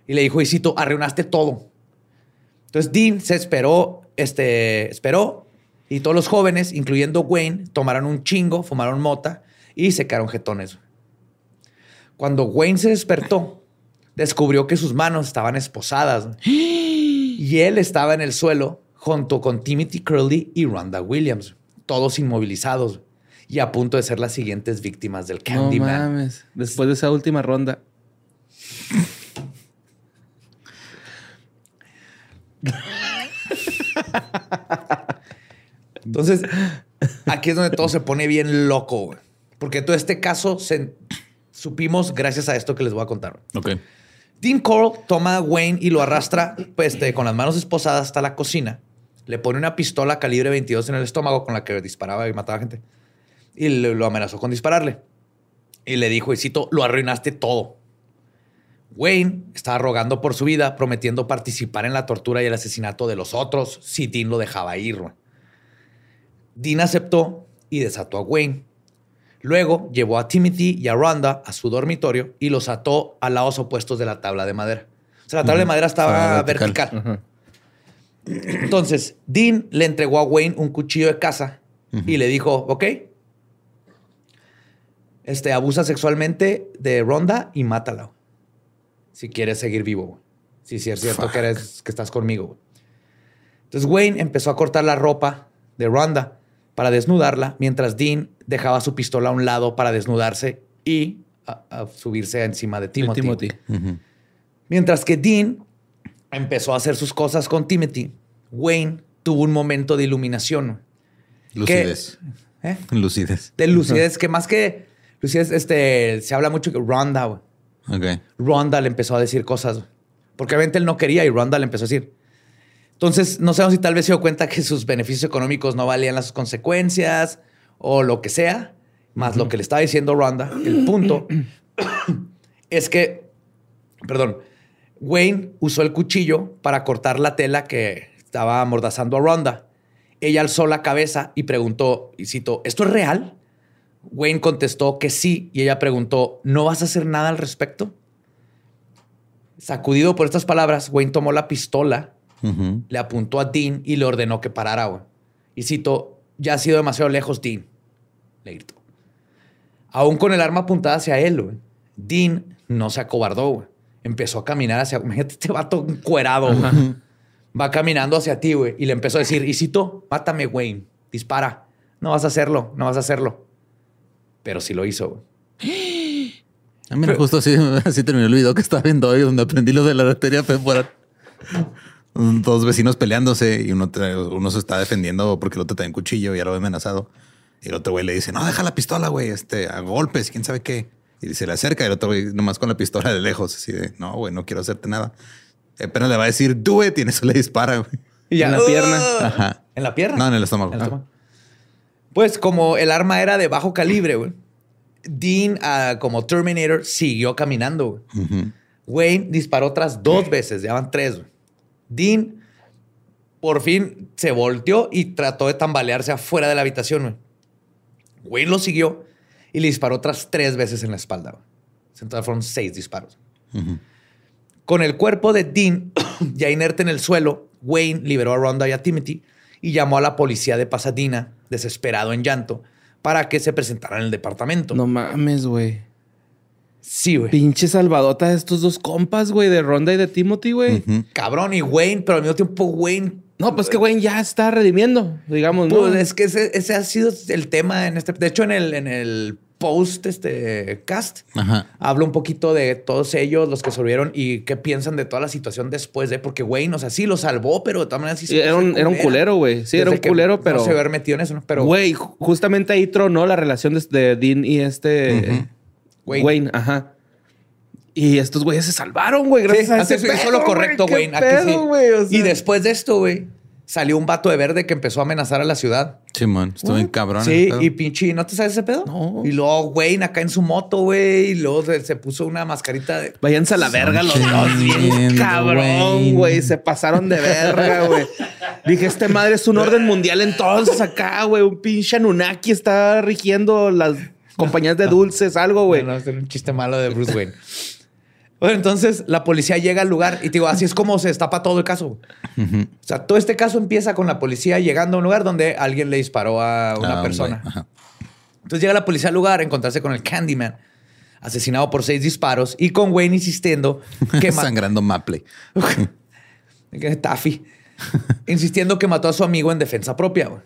Y le dijo, y cito, arruinaste todo. Entonces Dean se esperó, este, esperó, y todos los jóvenes, incluyendo Wayne, tomaron un chingo, fumaron mota y se quedaron jetones. Cuando Wayne se despertó, descubrió que sus manos estaban esposadas. Y él estaba en el suelo junto con Timothy Curley y Rhonda Williams, todos inmovilizados y a punto de ser las siguientes víctimas del No Candyman. mames. Después de esa última ronda. Entonces, aquí es donde todo se pone bien loco, güey. Porque todo este caso se, supimos gracias a esto que les voy a contar. Ok. Dean Coral toma a Wayne y lo arrastra pues, este, con las manos esposadas hasta la cocina. Le pone una pistola calibre 22 en el estómago con la que disparaba y mataba gente. Y le- lo amenazó con dispararle. Y le dijo, y cito, lo arruinaste todo. Wayne estaba rogando por su vida, prometiendo participar en la tortura y el asesinato de los otros si Dean lo dejaba ir. Dean aceptó y desató a Wayne. Luego llevó a Timothy y a Rhonda a su dormitorio y los ató a lados opuestos de la tabla de madera. O sea, la tabla de madera estaba vertical. vertical. Entonces, Dean le entregó a Wayne un cuchillo de caza y le dijo, ok, este, abusa sexualmente de Rhonda y mátala. Si quieres seguir vivo. güey. Si es cierto Fuck. que, eres, que estás conmigo. güey. Entonces Wayne empezó a cortar la ropa de Rhonda para desnudarla, mientras Dean dejaba su pistola a un lado para desnudarse y a- a subirse encima de Timothy. Mientras que Dean empezó a hacer sus cosas con Timothy, Wayne tuvo un momento de iluminación. Lucidez. ¿eh? Lucidez. De lucidez, que más que lucidez, este, se habla mucho que Ronda, güey. Ok. Ronda le empezó a decir cosas, porque obviamente él no quería y Ronda le empezó a decir. Entonces, no sabemos si tal vez se dio cuenta que sus beneficios económicos no valían las consecuencias o lo que sea, más lo que le estaba diciendo Ronda. El punto es que, perdón, Wayne usó el cuchillo para cortar la tela que estaba amordazando a Ronda. Ella alzó la cabeza y preguntó, y cito, ¿esto es real? Wayne contestó que sí y ella preguntó, ¿no vas a hacer nada al respecto? Sacudido por estas palabras, Wayne tomó la pistola, le apuntó a Dean y le ordenó que parara. güey. Y cito, ya ha sido demasiado lejos, Dean. Le gritó. Aún con el arma apuntada hacia él, güey, Dean no se acobardó. güey. Empezó a caminar hacia... Imagínate este vato encuerado. Va caminando hacia ti, güey. Y le empezó a decir, y cito, mátame, Wayne. Dispara. No vas a hacerlo, no vas a hacerlo. Pero sí lo hizo. Ah, mira, justo así, así terminó el video que estaba viendo hoy, donde aprendí lo de la arteria femoral. Dos vecinos peleándose y uno, uno se está defendiendo porque el otro trae un cuchillo y ya lo ve amenazado. Y el otro güey le dice, no, deja la pistola, güey, este, a golpes, quién sabe qué. Y se le acerca y el otro güey nomás con la pistola de lejos, así de, no, güey, no quiero hacerte nada. Apenas le va a decir, do it, y en eso le dispara, güey. Y ya, En la pierna. Ajá. ¿En la pierna? No, en el estómago. En el estómago. Pues como el arma era de bajo calibre, güey. Dean, ah, como Terminator, siguió caminando, güey. Wayne disparó otras dos veces, ya van tres. güey. Dean por fin se volteó y trató de tambalearse afuera de la habitación. güey. Wayne lo siguió y le disparó otras tres veces en la espalda. güey. En total fueron seis disparos. Con el cuerpo de Dean ya inerte en el suelo, Wayne liberó a Rhonda y a Timothy y llamó a la policía de Pasadena, desesperado en llanto, para que se presentaran en el departamento. No mames, güey. Sí, güey. Pinche salvadota de estos dos compas, güey, de Ronda y de Timothy, güey. Cabrón, y Wayne, pero al mismo tiempo Wayne No, pues que güey ya está redimiendo, digamos, ¿no? Pues es que ese, ese ha sido el tema en este. De hecho, en el, en el post, este cast, Ajá. hablo un poquito de todos ellos, los que sobrevivieron y qué piensan de toda la situación después de. Porque Wayne, o sea, sí lo salvó, pero de todas maneras sí Sí, era un- era un culero, güey. Sí, era un culero, pero- No se haber metido en eso, ¿no? Pero. Güey, ju- justamente ahí tronó la relación de, de Dean y este Wayne. Wayne. ajá. Y estos güeyes se salvaron, güey, gracias Sí, a hace ese eso, hizo pedo, lo correcto, güey. Wayne. ¿Qué aquí sí. pedo? O sea- Y después de esto, güey, salió un vato de verde que empezó a amenazar a la ciudad. Simón, estuvo bien cabrón. Sí, y pinche, ¿no te sabes ese pedo? No. Y luego Wayne acá en su moto, güey, y luego se, se puso una mascarita de. Váyanse a la verga los dos, bien cabrón, güey. Se pasaron de verga, güey. Dije, este madre es un orden mundial entonces acá, güey. Un pinche Anunnaki está rigiendo las compañías de dulces, algo, güey. No, no, era un chiste malo de Bruce Wayne. Bueno, entonces la policía llega al lugar y te digo, así es como se destapa todo el caso. O sea, todo este caso empieza con la policía llegando a un lugar donde alguien le disparó a una Ah, persona. Entonces llega la policía al lugar a encontrarse con el Candyman, asesinado por seis disparos, y con Wayne insistiendo que Sangrando Maple. Taffy, insistiendo que mató a su amigo en defensa propia. güey.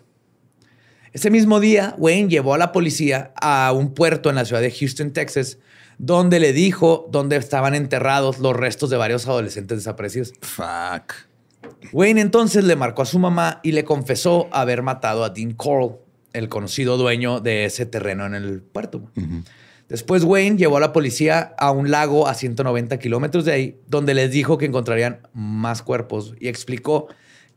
Ese mismo día, Wayne llevó a la policía a un puerto en la ciudad de Houston, Texas, donde le dijo dónde estaban enterrados los restos de varios adolescentes desaparecidos. Fuck. Wayne entonces le marcó a su mamá y le confesó haber matado a Dean Coral, el conocido dueño de ese terreno en el puerto. Después Wayne llevó a la policía a un lago a 190 kilómetros de ahí, donde les dijo que encontrarían más cuerpos y explicó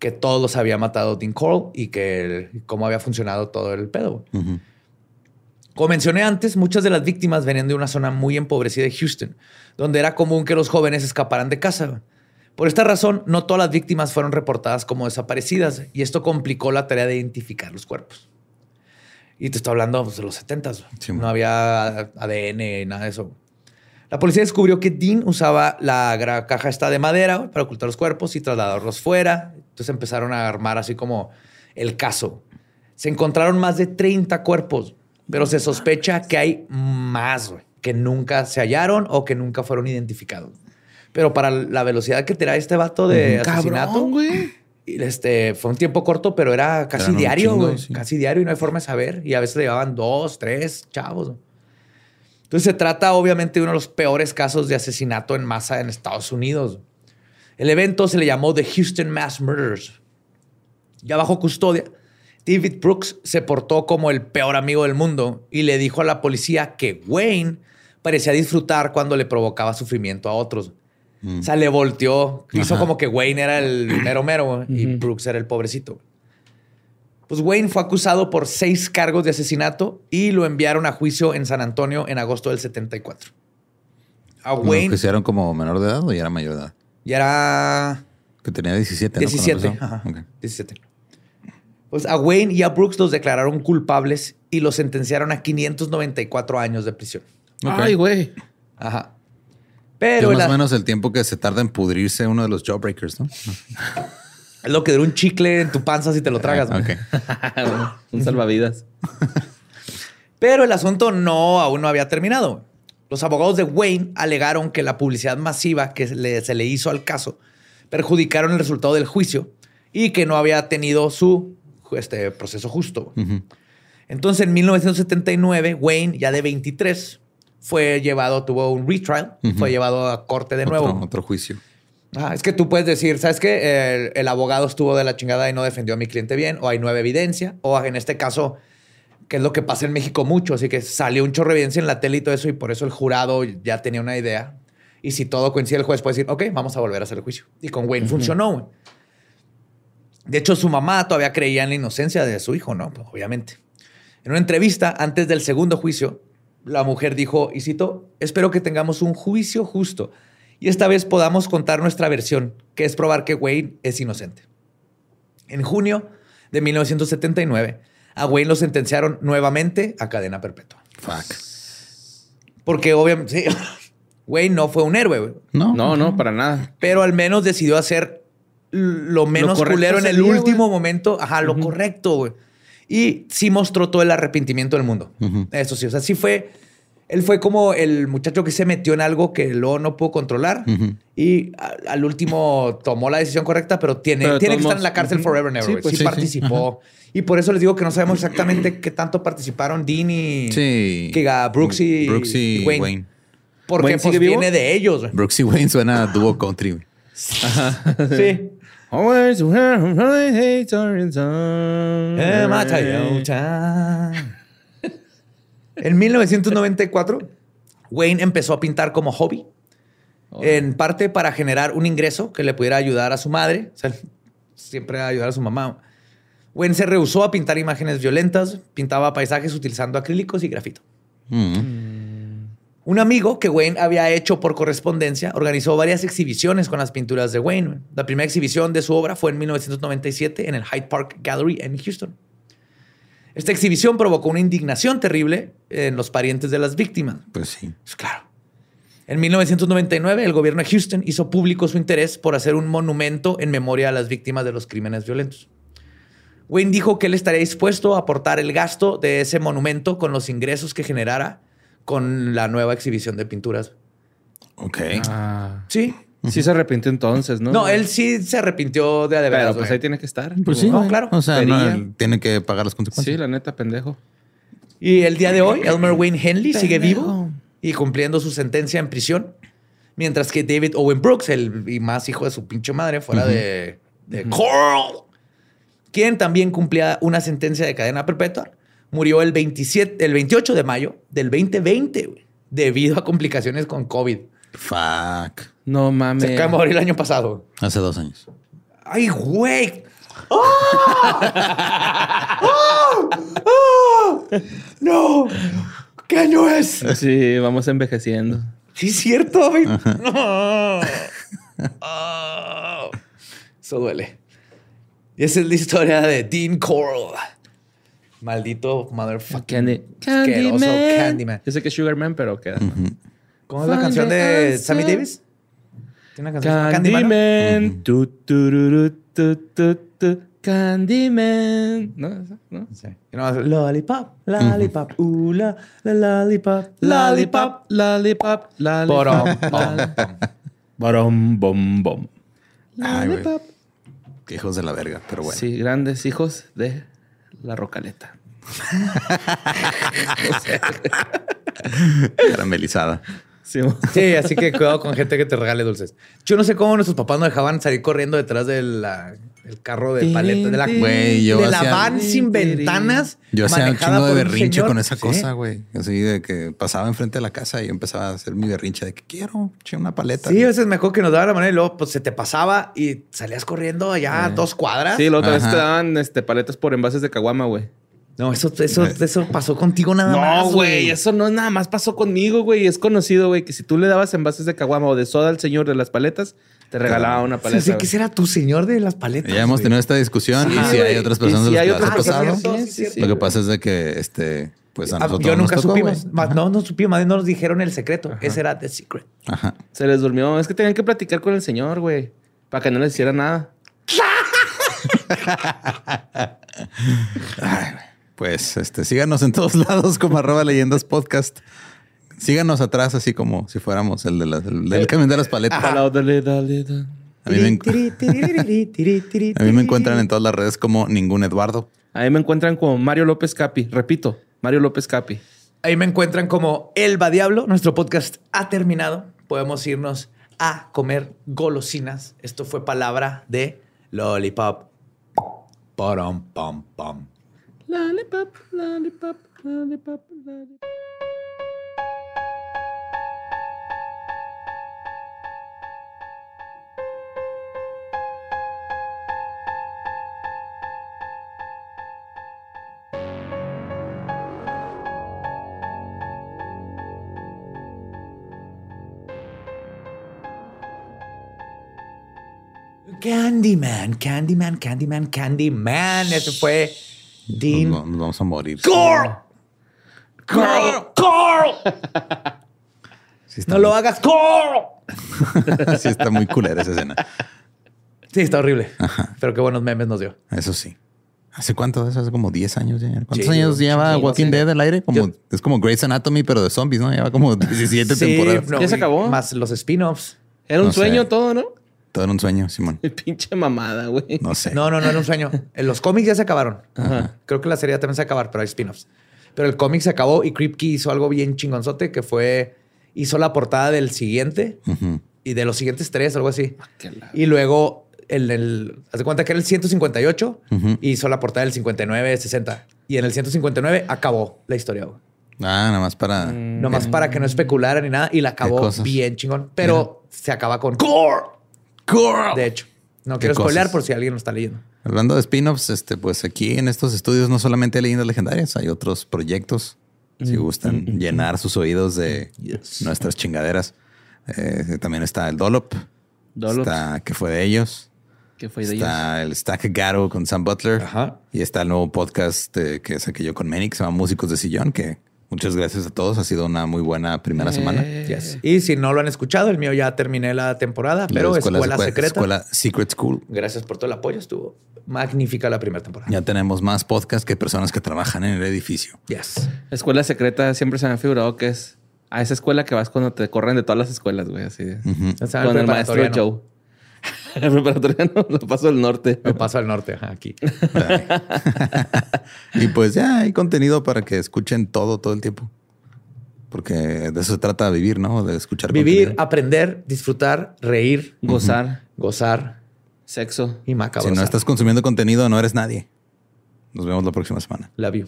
que todos los había matado Dean Coral y que cómo había funcionado todo el pedo. Como mencioné antes, muchas de las víctimas venían de una zona muy empobrecida de Houston, donde era común que los jóvenes escaparan de casa. Por esta razón, no todas las víctimas fueron reportadas como desaparecidas y esto complicó la tarea de identificar los cuerpos. Y te estoy hablando pues, de los 70 Sí, no había ADN, nada de eso. La policía descubrió que Dean usaba la caja esta de madera para ocultar los cuerpos y trasladarlos fuera. Entonces empezaron a armar así como el caso. Se encontraron más de 30 cuerpos, pero se sospecha que hay más güey, que nunca se hallaron o que nunca fueron identificados. Pero para la velocidad que tenía este vato de asesinato, güey. este, fue un tiempo corto, pero era casi Eran diario, güey. sí. Casi diario y no hay forma de saber. Y a veces le llevaban dos, tres chavos. Entonces se trata obviamente de uno de los peores casos de asesinato en masa en Estados Unidos. El evento se le llamó The Houston Mass Murders. Ya bajo custodia, David Brooks se portó como el peor amigo del mundo y le dijo a la policía que Wayne parecía disfrutar cuando le provocaba sufrimiento a otros. O sea, le volteó. Hizo Ajá. como que Wayne era el mero mero güey, y Brooks era el pobrecito. Pues Wayne fue acusado por seis cargos de asesinato y lo enviaron a juicio en San Antonio en agosto del 74. A Como Wayne se eran como menor de edad o ya era mayor de edad. ya era Que tenía 17, ¿no? Cuando 17. empezó. ajá, Ok. 17. Pues a Wayne y a Brooks los declararon culpables y los sentenciaron a 594 años de prisión. Ay, güey. Ajá. Es Pero más la- o menos el tiempo que se tarda en pudrirse uno de los jawbreakers, ¿no? es lo que dura un chicle en tu panza si te lo tragas. güey. Ok. Un salvavidas. Pero el asunto no, aún no había terminado. Los abogados de Wayne alegaron que la publicidad masiva que se le, se le hizo al caso perjudicaron el resultado del juicio y que no había tenido su este, proceso justo. Entonces, en 1979, Wayne, ya de 23, fue llevado, tuvo un retrial, fue llevado a corte de nuevo. Otro, juicio. Ah, es que tú puedes decir, ¿sabes qué? El, el abogado estuvo de la chingada y no defendió a mi cliente bien, o hay nueva evidencia, o en este caso, que es lo que pasa en México mucho. Así que salió un chorro de evidencia en la tele y todo eso, y por eso el jurado ya tenía una idea. Y si todo coincide, el juez puede decir, ok, vamos a volver a hacer el juicio. Y con Wayne funcionó. De hecho, su mamá todavía creía en la inocencia de su hijo, ¿no? Pues, obviamente. En una entrevista antes del segundo juicio, la mujer dijo, y cito, espero que tengamos un juicio justo y esta vez podamos contar nuestra versión, que es probar que Wayne es inocente. En junio de 1979, a Wayne lo sentenciaron nuevamente a cadena perpetua. Fuck. Porque obviamente, sí, Wayne no fue un héroe, güey, No, No, no, para nada. pero al menos decidió hacer lo menos culero en el día, último momento. Ajá, lo correcto, güey. Y sí mostró todo el arrepentimiento del mundo. Eso sí, o sea, sí fue. Él fue como el muchacho que se metió en algo que luego no pudo controlar y a- al último tomó la decisión correcta, pero tiene, Pero tiene que estar en la cárcel forever and ever. Sí, pues sí, sí, sí. participó. Y por eso les digo que no sabemos exactamente qué tanto participaron Dean y, Sí. que a Brooks y, Brooks y Wayne. Wayne. Porque ¿Wayne pues, viene de ellos. Brooks y Wayne suena a dúo country. güey. Sí. Always. En 1994, Wayne empezó a pintar como hobby, en parte para generar un ingreso que le pudiera ayudar a su madre, o sea, siempre ayudar a su mamá. Wayne se rehusó a pintar imágenes violentas, pintaba paisajes utilizando acrílicos y grafito. Mm. Un amigo que Wayne había hecho por correspondencia organizó varias exhibiciones con las pinturas de Wayne. La primera exhibición de su obra fue en 1997 en el Hyde Park Gallery en Houston. Esta exhibición provocó una indignación terrible en los parientes de las víctimas. Pues sí. Pues claro. En 1999, el gobierno de Houston hizo público su interés por hacer un monumento en memoria a las víctimas de los crímenes violentos. Wayne dijo que él estaría dispuesto a aportar el gasto de ese monumento con los ingresos que generara con la nueva exhibición de pinturas. Ok. Ah. Sí. Sí se arrepintió entonces, ¿no? No, él sí se arrepintió de a de Pero pues ahí tiene que estar. Pues sí. No, claro. O sea, no, tiene que pagar las consecuencias. Sí, la neta, pendejo. Y el día de hoy, Elmer Wayne Henley sigue vivo y cumpliendo su sentencia en prisión. Mientras que David Owen Brooks, el y más hijo de su pinche madre, fuera de, de Coral, quien también cumplía una sentencia de cadena perpetua, murió el, 27, el 28 de mayo del 2020 güey, debido a complicaciones con COVID. Fuck. No mames. Se acaba de morir el año pasado. Hace dos años. ¡Ay, güey! ¡Ah! ¡Ah! ¡Ah! ¡No! ¿Qué año es? Sí, vamos envejeciendo. Sí, es cierto. güey. No. Ah. Eso duele. Y esa es la historia de Dean Coral. Maldito motherfucking Candyman. Candyman. Yo sé que es Sugarman, pero queda. ¿Cómo es la canción de Sammy Davis? ¿Tiene una canción? Candyman. Candyman. Tu, tururu, tu, tu, tu. Candyman. ¿No? ¿No? Sí. Lollipop, lollipop, uh, la, la, lollipop, lollipop. Lollipop. Lollipop. Borom, bom, bom. Borom, bom, bom. Ay, güey. Lollipop. Hijos de la verga, pero bueno. Sí, grandes hijos de la rocaleta. Caramelizada. Sí, así que cuidado con gente que te regale dulces. Yo no sé cómo nuestros papás nos dejaban salir corriendo detrás del carro de paleta, de la, Güey, yo de la hacía- van sin ventanas. Yo hacía un chingo de berrinche con esa cosa, güey. Así de que pasaba enfrente de la casa y yo empezaba a hacer mi berrinche de que quiero che, una paleta. Sí, a veces mejor que nos daba la manera y luego pues se te pasaba y salías corriendo allá dos cuadras. Sí, la otra vez Ajá. te daban este, paletas por envases de caguama, güey. No, eso, eso, eso pasó contigo nada más. No, güey, eso no nada más pasó conmigo, güey. Es conocido, güey, que si tú le dabas envases de caguama o de soda al señor de las paletas, te regalaba una Sí, paleta. sí, que güey. será tu señor de las paletas. Ya hemos tenido esta discusión Sí, y si hay otras personas si hay que otras personas, pasado. sí, sí, sí, Lo que pasa es de que este, pues a Ah, nosotros Yo nunca nos tocó, supimos. Más, no, no supimos, más bien no nos dijeron el secreto. Ese era The Secret. Ajá. Se les durmió. Es que tenían que platicar con el señor, güey. Para que no les hiciera nada. Ay, güey. Pues este, síganos en todos lados como arroba leyendas podcast. Síganos atrás así como si fuéramos el, de las- el del camión de las paletas. A mí, me, en- a mí me encuentran en todas las redes como ningún Eduardo. Ahí me encuentran como Mario López Capi. Repito, Mario López Capi. Ahí me encuentran como Elba Diablo. Nuestro podcast ha terminado. Podemos irnos a comer golosinas. Esto fue palabra de Lollipop. Param, pam, pam. Lollipop, lollipop, lollipop, lollipop. Candyman, Candyman, Candyman, Candyman. Ese fue Dean. Nos, nos vamos a morir. ¡Carl! ¡Carl! ¡Carl! Sí ¡No lo hagas, Carl! sí está muy culera esa escena. Sí, está horrible. Pero qué buenos memes nos dio. Eso sí. ¿Hace cuánto? Hace como 10 años ya. ¿Cuántos Sí, años lleva sí, no Walking sé. Dead al aire? Como, Yo- es como Grey's Anatomy, pero de zombies, ¿no? Lleva como 17 Sí, temporadas. no, ¿Ya se acabó? Más los spin-offs. Era un No sé. sueño todo, ¿no? Todo en un sueño, Simón. El pinche mamada, güey. No sé. No, no, no era un sueño. En Los cómics ya se acabaron. Ajá. Creo que la serie también se acabar, pero hay spin-offs. Pero el cómic se acabó y Kripke hizo algo bien chingonzote que fue... Hizo la portada del siguiente y de los siguientes tres, algo así. Qué la- Y luego, el, el, haz de cuenta que era el 158 Ujú. y hizo la portada del 59, 60. Y en el 159 acabó la historia. güey. Ah, nada más para... Mm. Nomás para que no especulara ni nada. Y la acabó bien chingón. Pero se acaba con Gore. De hecho, no ¿Qué quiero spoilear cosas? por si alguien lo está leyendo. Hablando de spin-offs, este, pues aquí en estos estudios no solamente hay leyendas legendarias, hay otros proyectos. Si gustan llenar sus oídos de Yes. nuestras chingaderas. Eh, también está el Dolop. Dolop. Está que fue de ellos. ¿Qué fue de ellos? Está el Stack Garo con Sam Butler. Ajá. Y está el nuevo podcast eh, que saqué yo con Manny, que se llama Músicos de Sillón, que muchas gracias a todos. Ha sido una muy buena primera semana. Eh, Yes. Y si no lo han escuchado, el mío ya terminé la temporada, pero La Escuela, Escuela- Secreta. Escuela Secret School. Gracias por todo el apoyo. Estuvo magnífica la primera temporada. Ya tenemos más podcasts que personas que trabajan en el edificio. Yes. Escuela secreta siempre se me ha figurado que es a esa escuela que vas cuando te corren de todas las escuelas, güey. Así. El Con el maestro preparatoriano. Joe. El preparatoriano lo paso del norte. Me paso al norte, ajá, aquí. Y pues ya hay contenido para que escuchen todo, todo el tiempo. Porque de eso se trata vivir, ¿no? De escuchar Vivir, contenido. aprender, disfrutar, reír, Gozar, gozar sexo. y Si macabro. no estás consumiendo contenido, no eres nadie. Nos vemos la próxima semana. Love you.